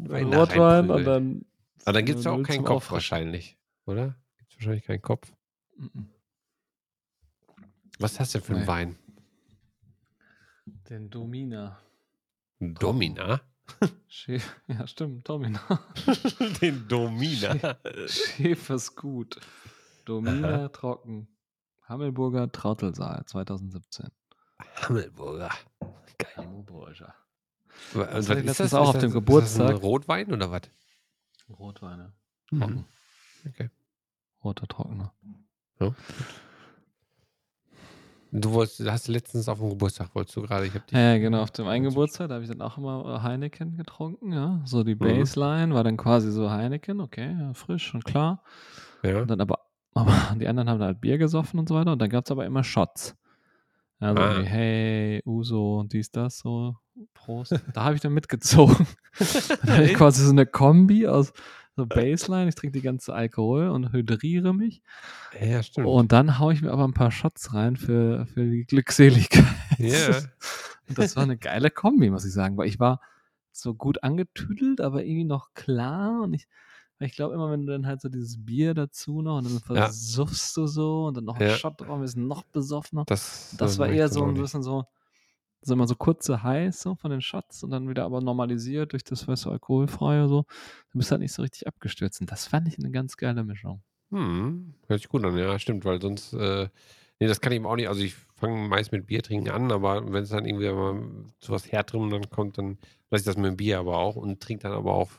da Rotwein und dann. Aber dann gibt es auch 0-0 keinen Kopf wahrscheinlich, oder? Gibt es wahrscheinlich keinen Kopf. Was hast du denn für einen. Wein? Den Domina. Domina? Schä ja, stimmt, Domina. Den Domina. Schäfers gut. Domina trocken. Hammelburger Trautelsaal 2017. Hammelburger. Geil. Hammelburger. Was, Das hatte ich letztens auch auf dem Geburtstag. Ist das ein Rotwein oder was? Rotweine. Mhm. Trocken. Okay. Roter Trockener. Du wolltest, hast letztens auf dem Geburtstag, wolltest du gerade, ich habe dich. Ja, genau, auf dem einen Geburtstag, da habe ich dann auch immer äh, Heineken getrunken, ja. So die Baseline war dann quasi so Heineken, okay, ja, frisch und klar. Ja. Und dann aber, aber die anderen haben dann halt Bier gesoffen und so weiter. Und dann gab es aber immer Shots. Ja, so Ah. hey, Uso und dies, das, so, Prost. Da habe ich dann mitgezogen. dann ich quasi so eine Kombi aus so Baseline, ich trinke die ganze Alkohol und hydriere mich. ja, stimmt. Und dann haue ich mir aber ein paar Shots rein für, für die Glückseligkeit. Ja. Und das war eine geile Kombi, muss ich sagen, weil ich war so gut angetüdelt, aber irgendwie noch klar. Und ich, ich glaube immer, wenn du dann halt so dieses Bier dazu noch und dann versuffst du so und dann noch ein Ja. Shot drauf, ist noch besoffener. das, Das war eher so ein bisschen so, so immer so kurze Highs so von den Shots und dann wieder aber normalisiert durch das, weißt du, alkoholfreie so. Du bist halt nicht so richtig abgestürzt. Und das fand ich eine ganz geile Mischung. Hm, hört sich gut an, ja, stimmt, weil sonst, äh, nee, das kann ich eben auch nicht, also ich fange meist mit Bier trinken an, aber wenn es dann irgendwie mal zu was Härterem dann kommt, dann lasse ich das mit dem Bier aber auch und trinke dann aber auch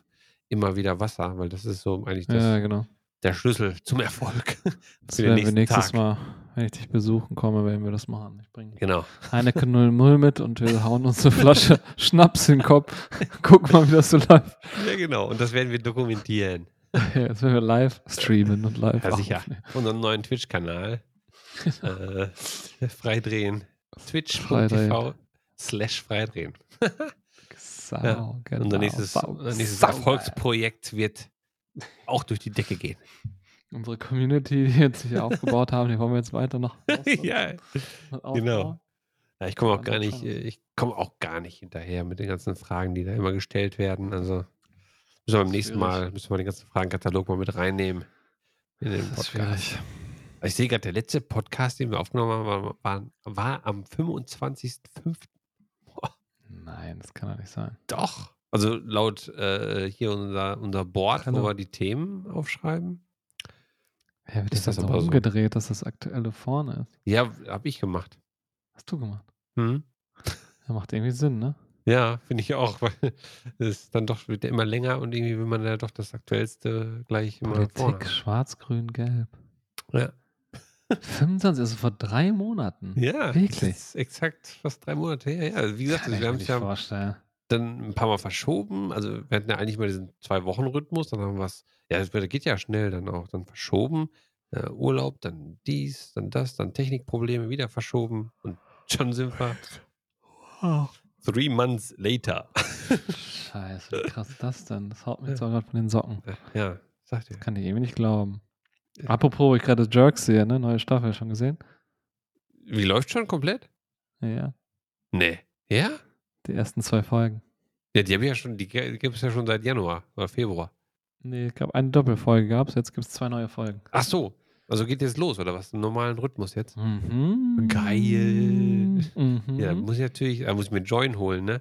immer wieder Wasser, weil das ist so eigentlich das, ja, genau. der Schlüssel zum Erfolg Das für den werden wir nächstes Tag. Mal, wenn ich dich besuchen komme, werden wir das machen. Ich bringe Genau. Heineken 00 mit und wir hauen uns eine Flasche Schnaps in den Kopf. Gucken mal, wie das so läuft. Ja, genau. Und das werden wir dokumentieren. Ja, jetzt werden wir live streamen und live Ja, sicher. aufnehmen. Unseren neuen Twitch-Kanal. äh. Freidrehen. Twitch.tv slash freidrehen. Sau, Ja, genau. Unser nächstes, Sau- nächstes saugeil. Erfolgsprojekt wird auch durch die Decke gehen. Unsere Community, die jetzt sich aufgebaut haben, die wollen wir jetzt weiter noch ja, genau. Ja, ich komme auch gar nicht, äh, ich komme auch gar nicht hinterher mit den ganzen Fragen, die da immer gestellt werden. Also müssen wir beim nächsten. Mal, müssen wir den ganzen Fragenkatalog mal mit reinnehmen in den Podcast. Ich sehe gerade, der letzte Podcast, den wir aufgenommen haben, war, war, war am 25.05. Nein, das kann doch nicht sein. Doch. Also laut äh, hier unser, unser Board, wo Hallo. wir die Themen aufschreiben. Ja, wird Ist das, das so aber so? umgedreht, dass das aktuelle vorne ist? Ja, habe ich gemacht. Hast du gemacht? Hm? Ja, macht irgendwie Sinn, ne? Ja, finde ich auch, weil es dann doch wird immer länger und irgendwie will man ja doch das Aktuellste gleich immer vorne Politik, haben. schwarz, grün, gelb. Ja. 25, also vor drei Monaten. Ja, Wirklich? das ist exakt fast drei Monate her. Ja, wie gesagt, Kann also ich wir mir haben es nicht ja vorstellen. dann ein paar Mal verschoben. Also wir hatten ja eigentlich mal diesen Zwei-Wochen-Rhythmus, dann haben wir es, ja, das geht ja schnell dann auch, dann verschoben. Äh, Urlaub, dann dies, dann das, dann Technikprobleme, wieder verschoben und schon sind wir three months later. Scheiße, wie krass ist das denn? Das haut Ja. jetzt auch gerade von den Socken. ja, sagt ihr. Kann ich irgendwie nicht glauben. Apropos, wo ich gerade Jerks sehe, ne? Neue Staffel schon gesehen? Wie läuft schon komplett? Ja, Nee. Ja? die ersten zwei Folgen. Ja, die habe ich ja schon, die gibt es ja schon seit Januar oder Februar. Nee, ich glaube, eine Doppelfolge gab es, jetzt gibt es zwei neue Folgen. Ach so. Also geht jetzt los, oder was? Im normalen Rhythmus jetzt? Mhm. Geil. Mhm. Ja, da muss ich natürlich, da muss ich mir Join holen, ne?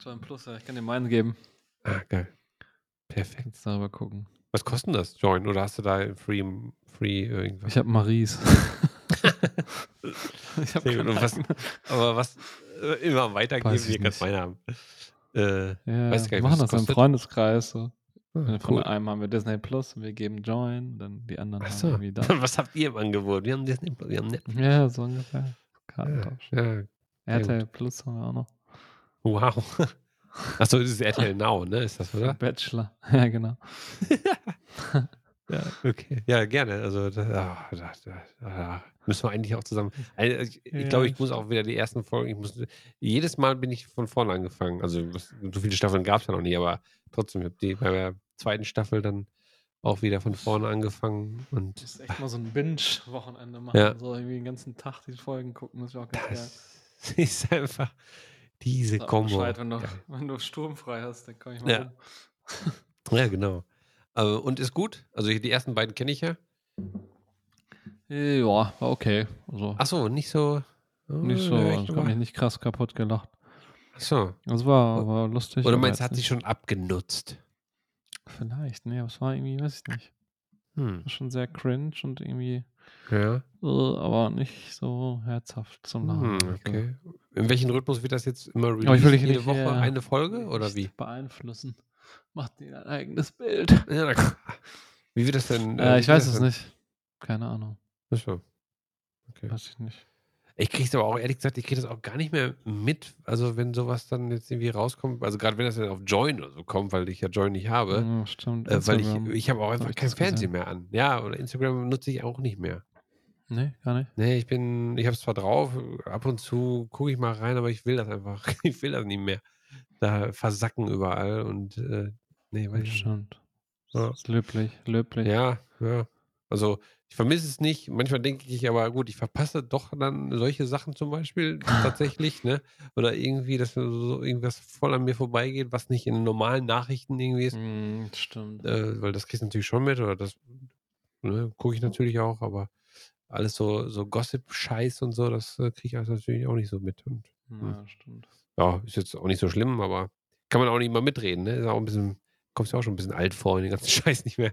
Join Plus, ja, ich kann dir meinen geben. Ah, geil. Perfekt. Kannst darüber gucken. Was kostet das, Join? Oder hast du da free, free irgendwas? Ich habe Maries. ich gut. Und was, aber was äh, immer weitergeben, wir gerade meine haben. Äh, Ja, Weiß wir machen das im. Freundeskreis. So. ah, Von cool. einem haben wir Disney Plus und wir geben Join, dann die anderen Ach haben irgendwie das. Was habt ihr im Angebot? Wir haben Disney Plus, wir haben Netflix. Ja, so ungefähr. Ja, Kartentausch. ja. RTL Plus haben wir auch noch. Wow. Achso, das ist RTL Now, ne? Ist das, oder? Bachelor. Ja, genau. Ja, okay. Ja, gerne. Also, ah, das, das, ah, müssen wir eigentlich auch zusammen. Also, ich ich Ja, glaube, ich muss auch wieder die ersten Folgen. Ich muss, jedes Mal bin ich von vorne angefangen. Also, so viele Staffeln gab es ja noch nie, aber trotzdem, ich habe die bei der zweiten Staffel dann auch wieder von vorne angefangen. Und Das ist echt mal so ein Binge-Wochenende machen. Ja. So irgendwie den ganzen Tag die Folgen gucken, das wäre auch ganz geil. das ist einfach diese. Bescheid, wenn du, wenn du sturmfrei hast, dann komm ich mal Ja. rum. Ja, genau. Und ist gut. Also, die ersten beiden kenne ich ja. Ja, war okay. Also Achso, nicht so. oh, nicht so, ja, ich also habe mich nicht krass kaputt gelacht. Achso. Es war, war lustig. Oder meinst du, hat sie nicht- schon abgenutzt? Vielleicht, nee, aber es war irgendwie, weiß ich nicht. Hm. Schon sehr cringe und irgendwie, Ja. äh, aber nicht so herzhaft zum Lachen. Hm, Also, okay. In welchem Rhythmus wird das jetzt immer Aber ich released? will Jede nicht, Woche äh, eine Folge oder wie? beeinflussen. Macht dir ein eigenes Bild. Ja. Wie wird das denn? Äh, wie ich weiß es nicht. Keine Ahnung. Ach so. Okay. Weiß ich nicht. Ich kriege es aber auch, ehrlich gesagt, ich kriege das auch gar nicht mehr mit. Also, wenn sowas dann jetzt irgendwie rauskommt, also gerade wenn das dann auf Join oder so kommt, weil ich ja Join nicht habe, Ja, stimmt. äh, weil ich, ich habe auch einfach ich kein. Fernsehen mehr an. Ja, oder Instagram nutze ich auch nicht mehr. Nee, gar nicht. Nee, ich bin, ich habe es zwar drauf, ab und zu gucke ich mal rein, aber ich will das einfach, ich will das nicht mehr. Da versacken überall und äh, nee, weiß ich. Stimmt. Ja. Das ist löblich, löblich. Ja, ja. Also ich vermisse es nicht. Manchmal denke ich aber, gut, ich verpasse doch dann solche Sachen zum Beispiel tatsächlich, ne? Oder irgendwie, dass so irgendwas voll an mir vorbeigeht, was nicht in normalen Nachrichten irgendwie ist. Mm, stimmt. Äh, weil das kriegst du natürlich schon mit oder das ne, gucke ich natürlich auch, aber alles so, so Gossip-Scheiß und so, das äh, kriege ich also natürlich auch nicht so mit. Und ja, stimmt. ja, ist jetzt auch nicht so schlimm, aber kann man auch nicht mal mitreden, ne? Ist auch ein bisschen, kommst ja auch schon ein bisschen alt vor, du den ganzen Scheiß nicht mehr,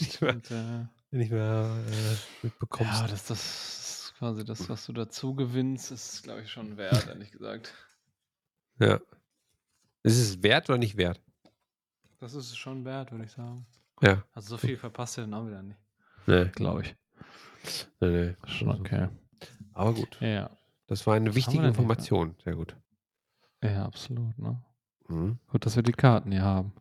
nicht mehr, Stimmt, ja. Nicht mehr äh, mitbekommst. Ja, das, das ist quasi das, was du dazu gewinnst, ist, glaube ich, schon wert, ehrlich gesagt. Ja. Ist es wert oder nicht wert? Das ist schon wert, würde ich sagen. Ja. Also so viel verpasst du dann auch wieder nicht, Nee, glaube ich. nee, nee. Schon okay. Aber gut. Ja, Das war eine haben wichtige? Information. Sehr gut. ja, absolut. Ne? Mhm. Gut, dass wir die Karten hier haben.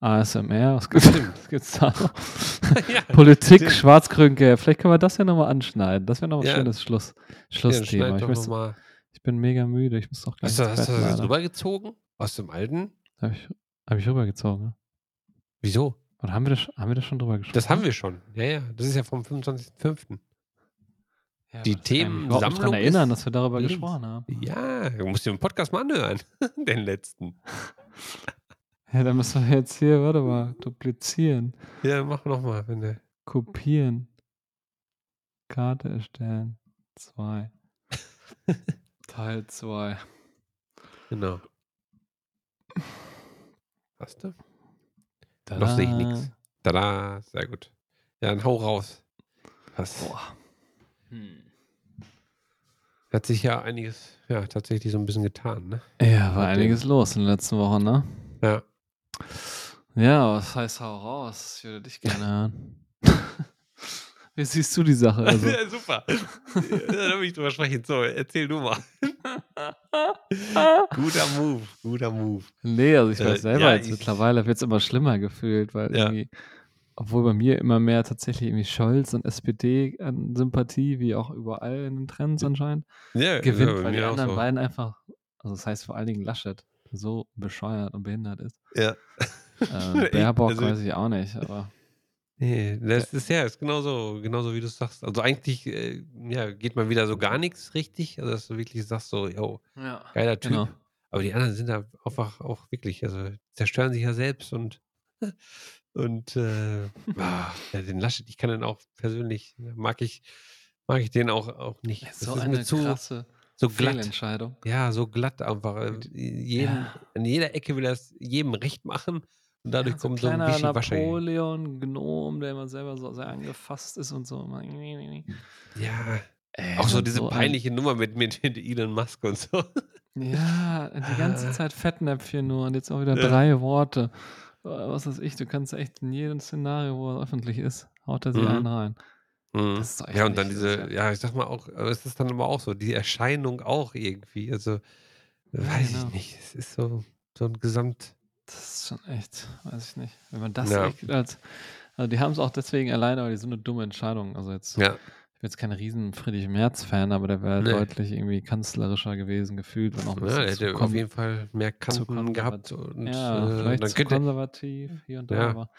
ASMR, was gibt's, was gibt's da noch? ja, Politik, schwarz-grün-gelb. Vielleicht können wir das ja nochmal anschneiden. Das wäre nochmal ein Ja. schönes Schluss, ja, Schlussthema. schneid ich, müsste, noch mal. ich bin mega müde. Ich muss doch gleich Hast du, hast du das leider. rübergezogen? Aus dem alten? Habe ich, hab ich rübergezogen. ne? Wieso? Oder haben wir das, haben wir das schon drüber gesprochen? Das haben wir schon. Ja, ja. Das ist ja vom 25.05. Ja, die kann ich daran erinnern, dass wir darüber links. gesprochen haben. Ja, du musst dir den Podcast mal anhören. Den letzten. Ja, dann müssen wir jetzt hier, warte mal, duplizieren, Ja, mach nochmal, wenn du. kopieren, Karte erstellen, 2. Teil 2. Genau. Hast du? Noch sehe ich nichts. Tada, sehr gut. Ja, dann hau raus. Was? Boah. Hm. Hat sich ja einiges, ja, tatsächlich so ein bisschen getan, ne? Ja, war dem- einiges los in den letzten Wochen, ne? Ja. Ja, was heißt hau raus? Ich würde dich gerne hören. Wie siehst du die Sache? Also, ja, super. da will ich drüber sprechen. So, erzähl du mal. Guter Move, guter Move. nee, also ich Äh, weiß selber ja, jetzt ich- mittlerweile wird es immer schlimmer gefühlt, weil Ja. irgendwie, obwohl bei mir immer mehr tatsächlich irgendwie Scholz und SPD an Sympathie, wie auch überall in den Trends anscheinend, gewinnt, ja, weil die anderen so. beiden einfach, also das heißt vor allen Dingen Laschet, so bescheuert und behindert ist. Ja. Äh, Baerbock also- weiß ich auch nicht, aber Nee, das ist ja, ist genauso, genauso wie du es sagst. Also eigentlich äh, ja, geht mal wieder so gar nichts richtig. Also dass du wirklich sagst, so, yo, ja, geiler Typ. genau. Aber die anderen sind da einfach auch wirklich, also zerstören sich ja selbst und und äh, ah, ja, den Laschet, ich kann den auch persönlich, mag ich, mag ich den auch, auch nicht. Das So ist eine zu krasse so glatt. Fehlentscheidung. Ja, so glatt einfach. Äh, Jedem, Ja. An jeder Ecke will er es jedem recht machen und dadurch Ja, so kommt so ein Wischiwaschi. Napoleon, Gnom, der immer selber so sehr angefasst ist und so. Ja, Ey, auch so diese ein- peinliche Nummer mit, mit, mit Elon Musk und so. Ja, die ganze Zeit Fettnäpfchen nur und jetzt auch wieder Ja. drei Worte. Äh, Was weiß ich, du kannst echt in jedem Szenario, wo er öffentlich ist, haut er sich Mhm. einen rein. Mhm. Ja, und dann diese, ist ja, ich sag mal auch, aber es ist dann aber auch so, die Erscheinung auch irgendwie. Also, weiß genau. ich nicht. Es ist so, so ein Gesamt. Das ist schon echt, weiß ich nicht. Wenn man das Ja. echt als. Also die haben es auch deswegen alleine, weil die so eine dumme Entscheidung. Also jetzt, Ja, ich bin jetzt kein riesen Friedrich Merz-Fan, aber der wäre Nee. deutlich irgendwie kanzlerischer gewesen, gefühlt und auch ein ja der hätte auf jeden Fall mehr Kanten gehabt. Und, Ja, äh, vielleicht dann zu konservativ hier und da, Ja. aber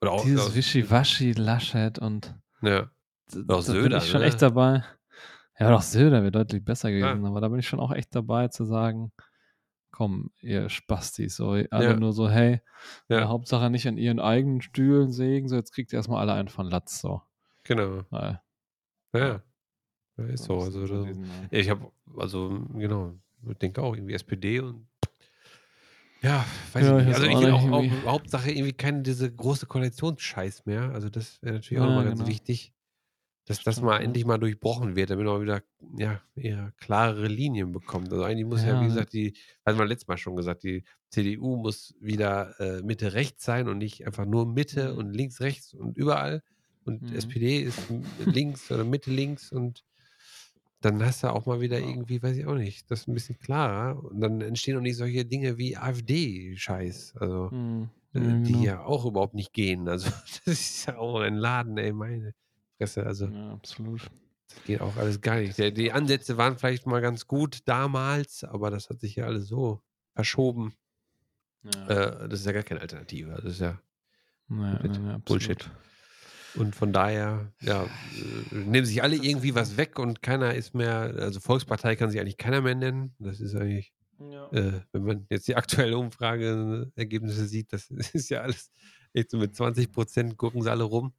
oder auch, dieses Wischiwaschi, Laschet und ja, da bin Söder, ich schon ne? echt dabei. Ja, doch Söder wäre deutlich besser Ja. gewesen, aber da bin ich schon auch echt dabei zu sagen, komm, ihr Spastis, so alle Ja. nur so, hey, Ja. ja. Hauptsache nicht an ihren eigenen Stühlen sägen, so jetzt kriegt ihr erstmal alle einen von Latz, so. genau. Ja, ja ist so. Also, sein. ich habe, also, genau, ich denke auch irgendwie SPD und ja, weiß Ja, ich ich nicht. Also ich auch auch, auch. Hauptsache irgendwie keine diese große Koalitionsscheiß mehr. Also das wäre natürlich auch Ja, nochmal ganz genau. wichtig, dass das mal ja. endlich mal durchbrochen wird, damit man wieder ja, eher klarere Linien bekommt. Also eigentlich muss ja, Ja, wie gesagt, die, hatten wir letztes Mal schon gesagt, die CDU muss wieder äh, Mitte-Rechts sein und nicht einfach nur Mitte Mhm. und links-rechts und überall. Und Mhm. SPD ist links oder Mitte-links und dann hast du auch mal wieder Ja. irgendwie, weiß ich auch nicht, das ist ein bisschen klarer. Und dann entstehen auch nicht solche Dinge wie AfD-Scheiß. Also, Hm, äh, ja, die genau. ja auch überhaupt nicht gehen. Also, das ist ja auch ein Laden, ey, meine Fresse. Also, Ja, absolut. das geht auch alles gar nicht. Der, die Ansätze waren vielleicht mal ganz gut damals, aber das hat sich ja alles so verschoben. Ja. Äh, das ist ja gar keine Alternative. Das ist ja Ja, ja. Bullshit. Und von daher, ja, äh, nehmen sich alle irgendwie was weg und keiner ist mehr, also Volkspartei kann sich eigentlich keiner mehr nennen. Das ist eigentlich, äh, wenn man jetzt die aktuelle Umfrageergebnisse sieht, das ist ja alles echt so mit 20 Prozent gucken sie alle rum.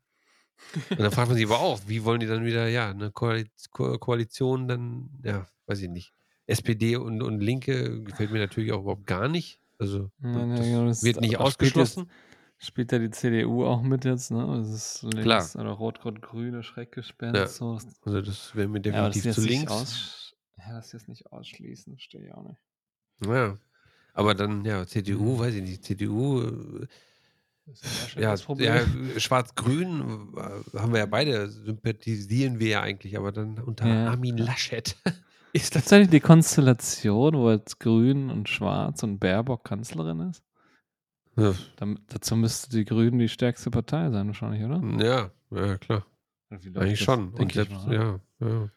Und dann fragt man sich aber auch, wie wollen die dann wieder, ja, eine Koali- Ko Koalition dann, ja, weiß ich nicht. SPD und, und Linke gefällt mir natürlich auch überhaupt gar nicht. Also, Ja, das ja, genau, das wird nicht aber spielt jetzt- ausgeschlossen. Spielt ja die CDU auch mit jetzt, ne? Das ist links Klar. oder rot-rot-grüne Schreckgespenst. Ja, So. Also, das wäre mir Ja, das definitiv jetzt zu links. Ja, das jetzt nicht ausschließen, verstehe ich auch nicht. Ja. Aber dann, ja, CDU, Mhm. weiß ich nicht, CDU, äh, Das ist ja das Problem. ja Schwarz-Grün äh, haben wir ja beide, sympathisieren wir ja eigentlich, aber dann unter Ja. Armin Laschet ist das. Tatsächlich die Konstellation, wo jetzt Grün und Schwarz und Baerbock Kanzlerin ist. Ja, Dann, dazu müsste die Grünen die stärkste Partei sein, wahrscheinlich, oder? ja, ja, klar. Eigentlich schon. Und selbst, mal, ja, ja.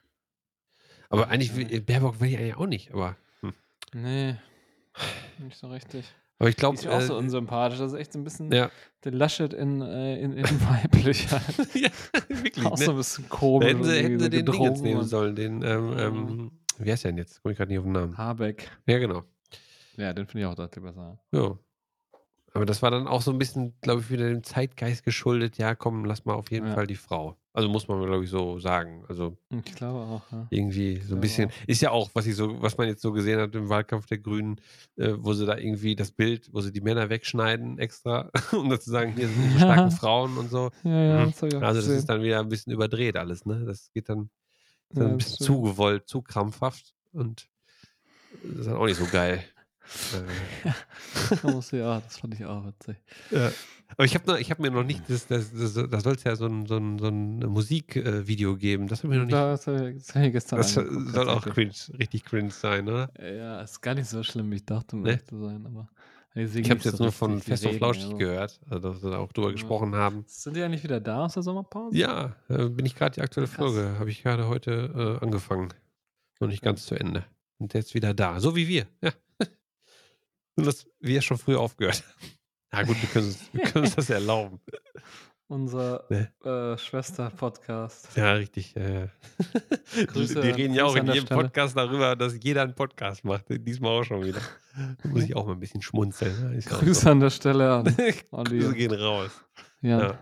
Aber eigentlich, will- Baerbock will ich eigentlich auch nicht, aber hm. Nee, nicht so richtig. Aber ich glaube, ist auch so äh, unsympathisch. Das ist echt so ein bisschen ja. der Laschet in, äh, in, in weiblich halt. ja, wirklich, auch so ne? ein bisschen Da komisch. hätten sie, hätten so sie den Ding jetzt nehmen sollen, den, ähm, ähm, wie heißt der denn jetzt? Komme ich gerade nicht auf den Namen. Habeck. Ja, genau. Ja, den finde ich auch deutlich besser. Ja. Aber das war dann auch so ein bisschen, glaube ich, wieder dem Zeitgeist geschuldet. Ja, komm, lass mal auf jeden Ja. Fall die Frau. Also muss man, glaube ich, so sagen. Also Ich glaube auch, ja. irgendwie so ein bisschen. auch. Ist ja auch, was ich so, was man jetzt so gesehen hat im Wahlkampf der Grünen, äh, wo sie da irgendwie das Bild, wo sie die Männer wegschneiden extra, um da zu sagen, hier sind unsere starken. Frauen und so. Ja, ja, Mhm. das Also das gesehen. ist dann wieder ein bisschen überdreht alles, ne? Das geht dann, dann ein bisschen zu gewollt, zu krampfhaft und das ist dann auch nicht so geil. Äh, ja, das fand ich auch witzig. Ja. Aber ich habe hab mir noch nicht, das, das, das, da soll es ja so ein, so ein, so ein Musikvideo geben. Das habe ich mir noch nicht. Das das ich gestern Das soll auch cringe, richtig cringe sein, oder? Ja, ist gar nicht so schlimm, wie ich dachte, um Ne? ehrlich zu sein. Aber Ich habe es jetzt so nur von Fest und Flauschig eher so. gehört, also dass wir da auch drüber Ja. gesprochen haben. Sind die ja nicht wieder da aus der Sommerpause? Ja, äh, bin ich gerade die aktuelle Krass. Folge, habe ich gerade heute äh, angefangen. Noch nicht Okay. ganz zu Ende. Und jetzt wieder da, so wie wir. Ja. Dass wir schon früher aufgehört haben. Ja gut, wir können uns, wir können uns das erlauben. Unser Ne? äh, Schwester-Podcast. Ja, richtig. Äh. die, Grüße- die reden ja auch in jedem Stelle. Podcast darüber, dass jeder einen Podcast macht. Diesmal auch schon wieder. Da muss ich auch mal ein bisschen schmunzeln. Ne? Ja Grüße so. an der Stelle an, Grüße die gehen raus. Jan. Ja.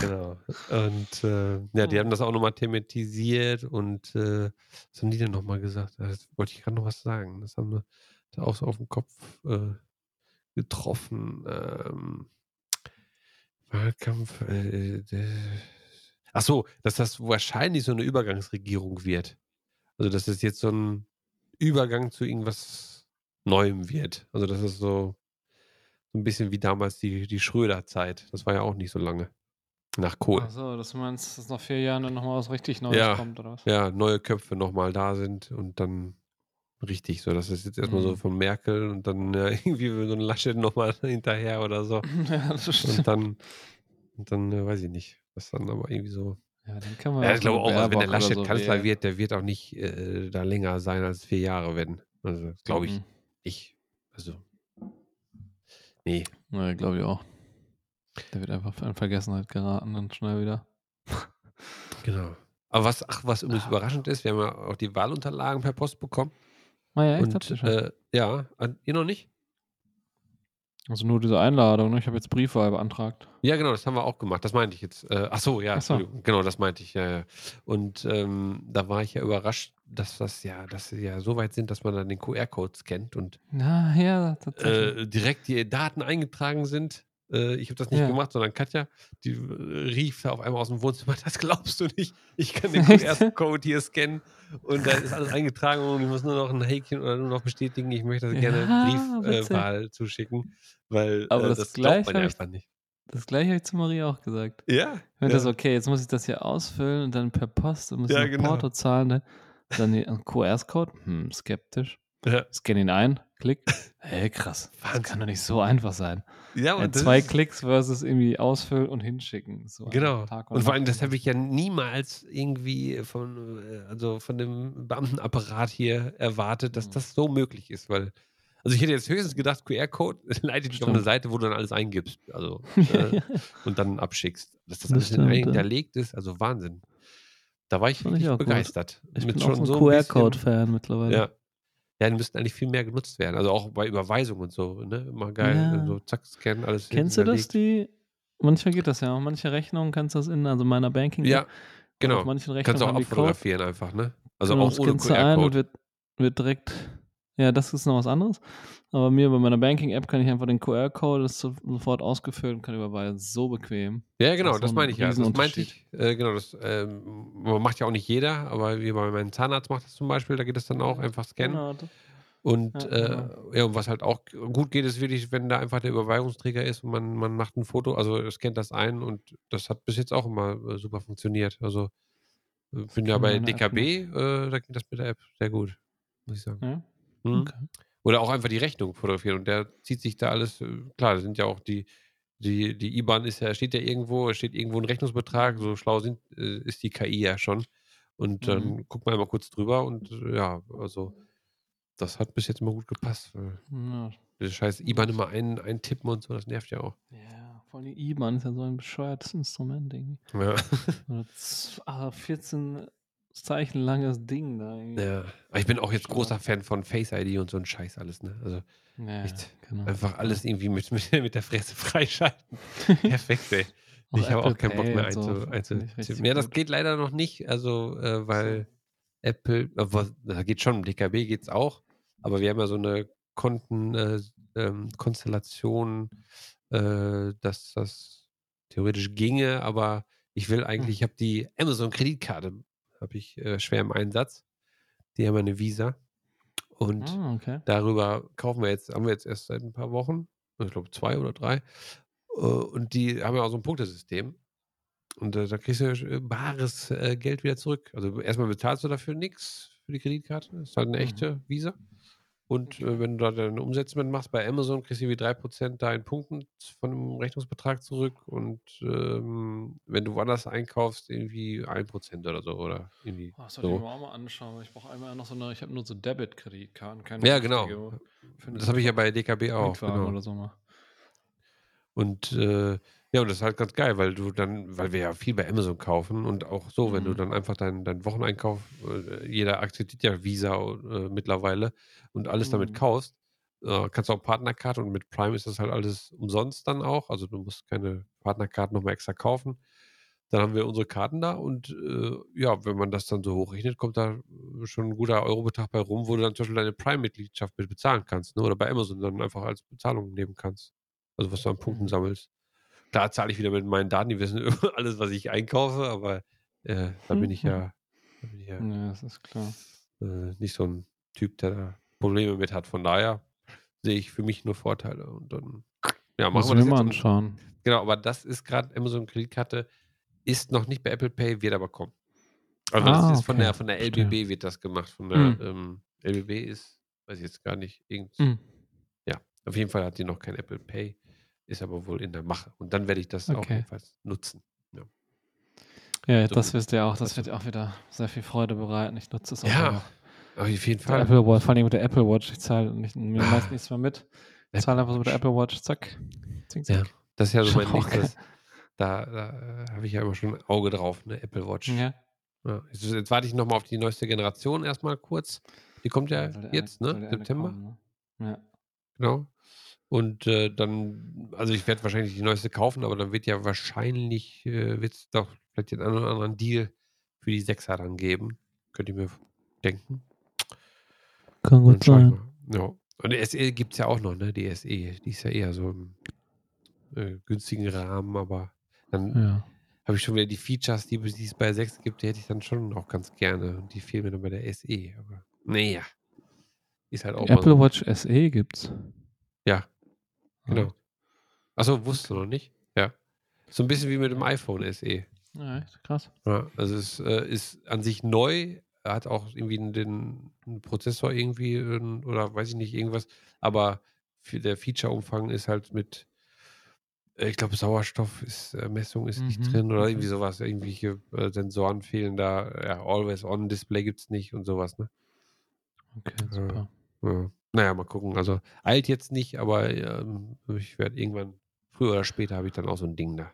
Genau. Und äh, ja, die haben das auch nochmal thematisiert und äh, was haben die denn nochmal gesagt? Das wollte ich gerade noch was sagen. Das haben wir auch so auf den Kopf äh, getroffen. Ähm, Wahlkampf. Äh, der- Ach so, dass das wahrscheinlich so eine Übergangsregierung wird. Also, dass es jetzt so ein Übergang zu irgendwas Neuem wird. Also, das ist so, so ein bisschen wie damals die, die Schröder-Zeit. Das war ja auch nicht so lange. Nach Kohl. Achso, dass du meinst, dass nach vier Jahren dann nochmal was richtig Neues Ja. kommt, oder was? Ja, neue Köpfe nochmal da sind und dann richtig so. Das ist jetzt erstmal so Mhm. von Merkel und dann ja, irgendwie so ein Laschet nochmal hinterher oder so. ja, das. Und dann, und dann äh, weiß ich nicht. Was dann aber irgendwie so. Ja, dann kann man Ja, ich glaube so auch, also wenn der Laschet so Kanzler wählen. wird, der wird auch nicht äh, da länger sein als vier Jahre werden. Also glaube ich Mhm. nicht. Also. Nee. Ja, glaube ich auch. Der wird einfach in Vergessenheit geraten, dann schnell wieder. Genau. Aber was, ach, was übrigens überraschend ist, wir haben ja auch die Wahlunterlagen per Post bekommen. Ah ja, echt? Und schon? äh, ja, an- ihr noch nicht? Also nur diese Einladung, ne? Ich habe jetzt Briefwahl beantragt. Ja, genau, das haben wir auch gemacht. Das meinte ich jetzt. Äh, ach so, ja, Ach so. Genau, das meinte ich. Ja, ja. Und ähm, da war ich ja überrascht, dass das ja, dass sie ja so weit sind, dass man dann den QR-Code scannt und Na ja, äh, direkt die Daten eingetragen sind. Äh, ich habe das nicht Ja. gemacht, sondern Katja, die äh, rief da auf einmal aus dem Wohnzimmer, das glaubst du nicht. Ich kann den? QR-Code hier scannen und da ist alles eingetragen und ich muss nur noch ein Häkchen oder nur noch bestätigen, ich möchte das gerne Ja, Briefwahl äh, zuschicken, weil Aber äh, das das, gleich glaubt man einfach nicht. Das gleiche habe ich zu Marie auch gesagt. Ja, Ich meinte ja. so, okay, jetzt muss ich das hier ausfüllen und dann per Post und muss Ja, ich genau. Porto zahlen. Ne? Dann die QR-Code, hm, skeptisch. Ja. Scan ihn ein, klick. Hey, krass. Das Wahnsinn. kann doch nicht so einfach sein. Ja, Ja, und das zwei Klicks versus irgendwie ausfüllen und hinschicken. So Genau. Tag Und vor allem, das habe ich ja niemals irgendwie von, äh, also von dem Beamtenapparat hier erwartet, dass Mhm. das so möglich ist, weil, also ich hätte jetzt höchstens gedacht, QR-Code leitet dich auf eine. Seite, wo du dann alles eingibst, also Ja, äh, und dann abschickst. Dass das Das alles stimmt, ja. hinterlegt ist, also Wahnsinn. Da war ich wirklich auch gut. begeistert. ich Mit bin schon auch so so ein bisschen- QR-Code-Fan mittlerweile. Ja. Ja, die müssten eigentlich viel mehr genutzt werden. Also auch bei Überweisungen und so, ne? Immer geil. Ja. So zack, scannen, alles Kennst du das, die? Manchmal geht das ja. Auf manche Rechnungen kannst du das in, also meiner Banking. Ja, Auf genau. manchen Rechnungen Kannst du auch abfotografieren einfach, ne? Also genau, auch ohne QR-Code. wird, wird direkt. Ja, das ist noch was anderes. Aber mir bei meiner Banking-App kann ich einfach den QR-Code, das sofort ausgefüllt und kann überweisen. So bequem. Ja, genau, das ein meine ich ja. Das meinte ich, äh, genau, das ähm, macht ja auch nicht jeder, aber wie bei meinem Zahnarzt macht das zum Beispiel, da geht es dann auch einfach scannen. Genau. das- Und Ja, äh, genau. ja, und was halt auch gut geht, ist wirklich, wenn da einfach der Überweisungsträger ist und man, man macht ein Foto, also scannt das ein und das hat bis jetzt auch immer äh, super funktioniert. Also äh, bin ja bei DKB, äh, da ging das mit der App sehr gut, muss ich sagen. Ja? Mhm. Okay. Oder auch einfach die Rechnung fotografieren und der zieht sich da alles, äh, klar, da sind ja auch die, die, die IBAN ist ja, steht ja irgendwo, steht irgendwo ein Rechnungsbetrag, so schlau sind, äh, ist die KI ja schon. Und dann Mhm. guckt man einmal kurz drüber und äh, ja, also das hat bis jetzt immer gut gepasst. Ja, Das scheiß IBAN immer ein, eintippen und so, das nervt ja auch. Ja, vor allem die IBAN ist ja so ein bescheuertes Instrument irgendwie. Ja. Oder z- ah, 14 Zeichen langes Ding da irgendwie. ja. Aber ich bin auch jetzt großer Fan von Face ID und so ein Scheiß alles, ne? Also Ja, echt genau. einfach alles irgendwie mit, mit, mit der Fresse freischalten. Perfekt, ey. Ich habe auch keinen Bock mehr so, einzu, richtig einzutippen. Ja, das gut. geht leider noch nicht, also äh, weil Apple, äh, da geht schon, im DKB geht's auch, aber wir haben ja so eine Konten, äh, ähm, Konstellation, äh, dass das theoretisch ginge, aber ich will eigentlich, ich habe die Amazon-Kreditkarte, habe ich äh, schwer im Einsatz. Die haben eine Visa und Ah, okay. darüber kaufen wir jetzt, haben wir jetzt erst seit ein paar Wochen, ich glaube zwei oder drei. Äh, Und die haben ja auch so ein Punktesystem. Und äh, da kriegst du äh, bares Geld wieder zurück. Also erstmal bezahlst du dafür nichts für die Kreditkarte. Das ist halt eine Mhm. echte Visa. Und Okay. äh, wenn du da deine Umsätze mitmachst bei Amazon, kriegst du wie 3% da in Punkten von dem Rechnungsbetrag zurück. Und ähm, wenn du woanders einkaufst, irgendwie 1% oder so. Oder irgendwie Oh, das sollte ich mir auch mal anschauen. Ich brauche einmal noch so eine, ich habe nur so Debit-Kreditkarten, keine Ja, genau. Das habe ich ja bei DKB auch. Genau. oder so mal. Und äh, ja, und das ist halt ganz geil, weil du dann, weil wir ja viel bei Amazon kaufen und auch so, wenn du Mhm. dann einfach deinen dein Wocheneinkauf, äh, jeder akzeptiert ja Visa äh, mittlerweile und alles damit Mhm. kaufst, äh, kannst du auch Partnerkarte und mit Prime ist das halt alles umsonst dann auch. Also du musst keine Partnerkarten nochmal extra kaufen. Dann haben wir unsere Karten da und äh, ja, wenn man das dann so hochrechnet, kommt da äh, schon ein guter Eurobetrag bei rum, wo du dann zum Beispiel deine Prime-Mitgliedschaft mit bezahlen kannst, ne? Oder bei Amazon dann einfach als Bezahlung nehmen kannst. Also was du an Punkten Mhm. sammelst. Klar zahle ich wieder mit meinen Daten, die wissen alles, was ich einkaufe, aber äh, da bin ich ja, da bin ich ja Ja, das ist klar. äh, nicht so ein Typ, der da Probleme mit hat. Von daher sehe ich für mich nur Vorteile. Und dann ja, Muss machen ich wir das mal anschauen. genau, aber das ist gerade Amazon Kreditkarte, ist noch nicht bei Apple Pay, wird aber kommen. Also das Ah, ist von okay. der von der Verstehe. LBB wird das gemacht. Von der Mhm. ähm, LBB ist, weiß ich jetzt gar nicht, irgend, Mhm. ja, auf jeden Fall hat die noch kein Apple Pay, ist aber wohl in der Mache. Und dann werde ich das auch Okay. jedenfalls nutzen. Ja, Ja, So, das wisst ihr auch. Das wird auch wieder sehr viel Freude bereiten. Ich nutze es auch. ja auf jeden Fall. Apple Watch, vor allem mit der Apple Watch. Ich zahle nicht, mir Ah. meist nichts mehr mit. Ich zahle einfach so mit der. Apple Watch. Zack. Zing, Ja, zack. das ist ja so mein auch nächstes. Da, da äh, habe ich ja immer schon ein Auge drauf, eine Apple Watch. Ja. Ja, jetzt, jetzt warte ich nochmal auf die neueste Generation erstmal kurz. Die kommt ja der jetzt, eine, ne? eine September. kommen, ne? Ja. Genau. Und äh, dann, also ich werde wahrscheinlich die neueste kaufen, aber dann wird ja wahrscheinlich, äh, wird es doch vielleicht den einen oder anderen Deal für die 6er dann geben. Könnt ihr mir denken. Kann gut ich sein. Ja. Und die SE gibt es ja auch noch, ne? Die SE. Die ist ja eher so im äh, günstigen Rahmen, aber dann Ja. habe ich schon wieder die Features, die, es bei 6 gibt, die hätte ich dann schon auch ganz gerne. Und die fehlen mir dann bei der SE. Aber naja. Ist halt auch Die Apple so. Watch SE gibt's. Ah. genau. Achso, wusstest du noch nicht? Ja. So ein bisschen wie mit dem iPhone SE. Ja, krass. Ja, also es äh, ist an sich neu, hat auch irgendwie den, den Prozessor irgendwie ähm, oder weiß ich nicht, irgendwas, aber für der Feature-Umfang ist halt mit, äh, ich glaube, Sauerstoffmessung ist nicht Mhm, drin oder irgendwie sowas, irgendwelche äh, Sensoren fehlen da, ja, Always-On-Display gibt es nicht und sowas, ne? Okay, super. Ja. Naja, mal gucken. Also eilt jetzt nicht, aber ähm, ich werde irgendwann, früher oder später, habe ich dann auch so ein Ding da.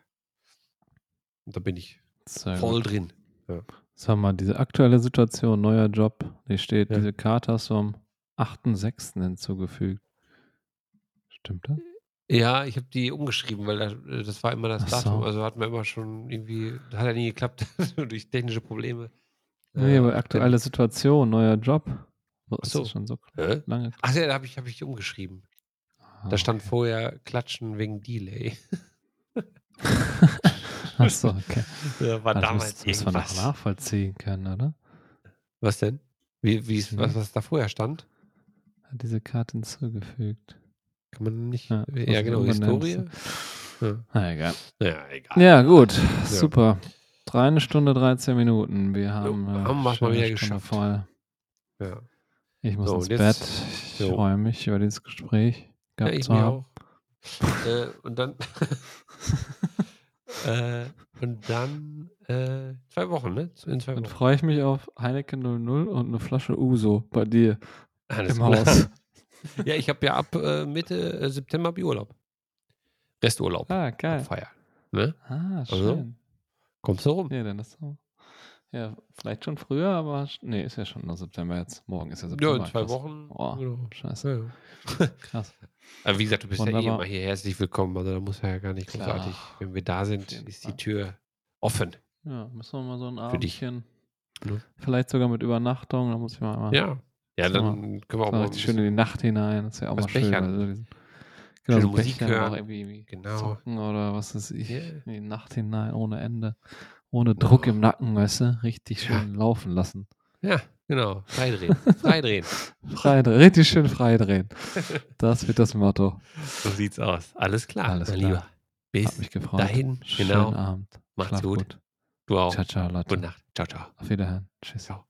Und da bin ich Sehr voll gut. drin. Sag mal, diese aktuelle Situation, neuer Job, hier steht, Ja. diese Karte hast du am 8.6. hinzugefügt. Stimmt das? Ja, ich habe die umgeschrieben, weil da, äh, das war immer das Ach Datum. so. Also hat man immer schon irgendwie, hat ja nie geklappt durch technische Probleme. Nee, aber dann- aktuelle Situation, neuer Job. Ist so. das schon so Hä? lange? Ach ja, da habe ich, hab ich umgeschrieben. Ah, Da stand okay. vorher Klatschen wegen Delay. Ach so, okay. Da war das damals müsst- müssen wir noch irgendwas. nachvollziehen können, oder? Was denn? Wie, wie ist, Ja. was, was da vorher stand? Hat diese Karte hinzugefügt. Kann man nicht. Ja, Ja, muss genau. Historie. Ja. Na egal. ja, egal. Ja, gut. Super. Drei eine Stunde, 13 Minuten. Wir haben, äh, haben wir's mal wieder Stunde geschafft. voll. Ja. Ich muss So, ins jetzt- Bett. Ich Jo. freue mich über dieses Gespräch Ja, ich mir auch. äh, und dann. äh, und dann äh, zwei Wochen, ne? In zwei Dann Wochen. freue ich mich auf Heineken 00 und eine Flasche Uso bei dir Alles im klar. Haus. Ja, ich habe ja ab äh, Mitte äh, September hab Urlaub. Resturlaub. Ah, geil. Feiern. Ne? Ah, Also, schön. Kommst du rum? Ja, dann ist so. Ja, vielleicht schon früher, aber nee, ist ja schon noch September jetzt. Morgen ist ja Ja, September. in zwei krass. Wochen. Oh, Genau. scheiße. Ja, ja. Krass. Aber wie gesagt, du bist ja eh Wunderbar. immer hier herzlich willkommen. Also da muss ja gar nicht Klar. großartig. Wenn wir da sind, ist die. Tür offen. Ja, müssen wir mal so ein Für dich. Abendchen. Ne? Vielleicht sogar mit Übernachtung. Da muss ich mal, mal Ja. Ja, dann können wir auch mal schön in die Nacht hinein. Das ist ja auch was mal schön. Also diesen, Schöne so Musik hören. Auch irgendwie, irgendwie Genau. zocken oder was weiß ich. Ja. In die Nacht hinein, ohne Ende. Ohne Druck im Nacken, weißt du? Richtig Ja. schön laufen lassen. Ja, genau. Freidrehen. Freidrehen. Freidrehen, richtig schön freidrehen. Das wird das Motto. So sieht's aus. Alles klar, Alles mein klar. Lieber. Bis Hat mich gefreut. dahin. Schönen Genau. Abend. Macht's Schlaf gut. Du auch. Ciao, ciao, Leute. Gute Nacht. Ciao, ciao. Auf Wiederhören. Tschüss. Ciao.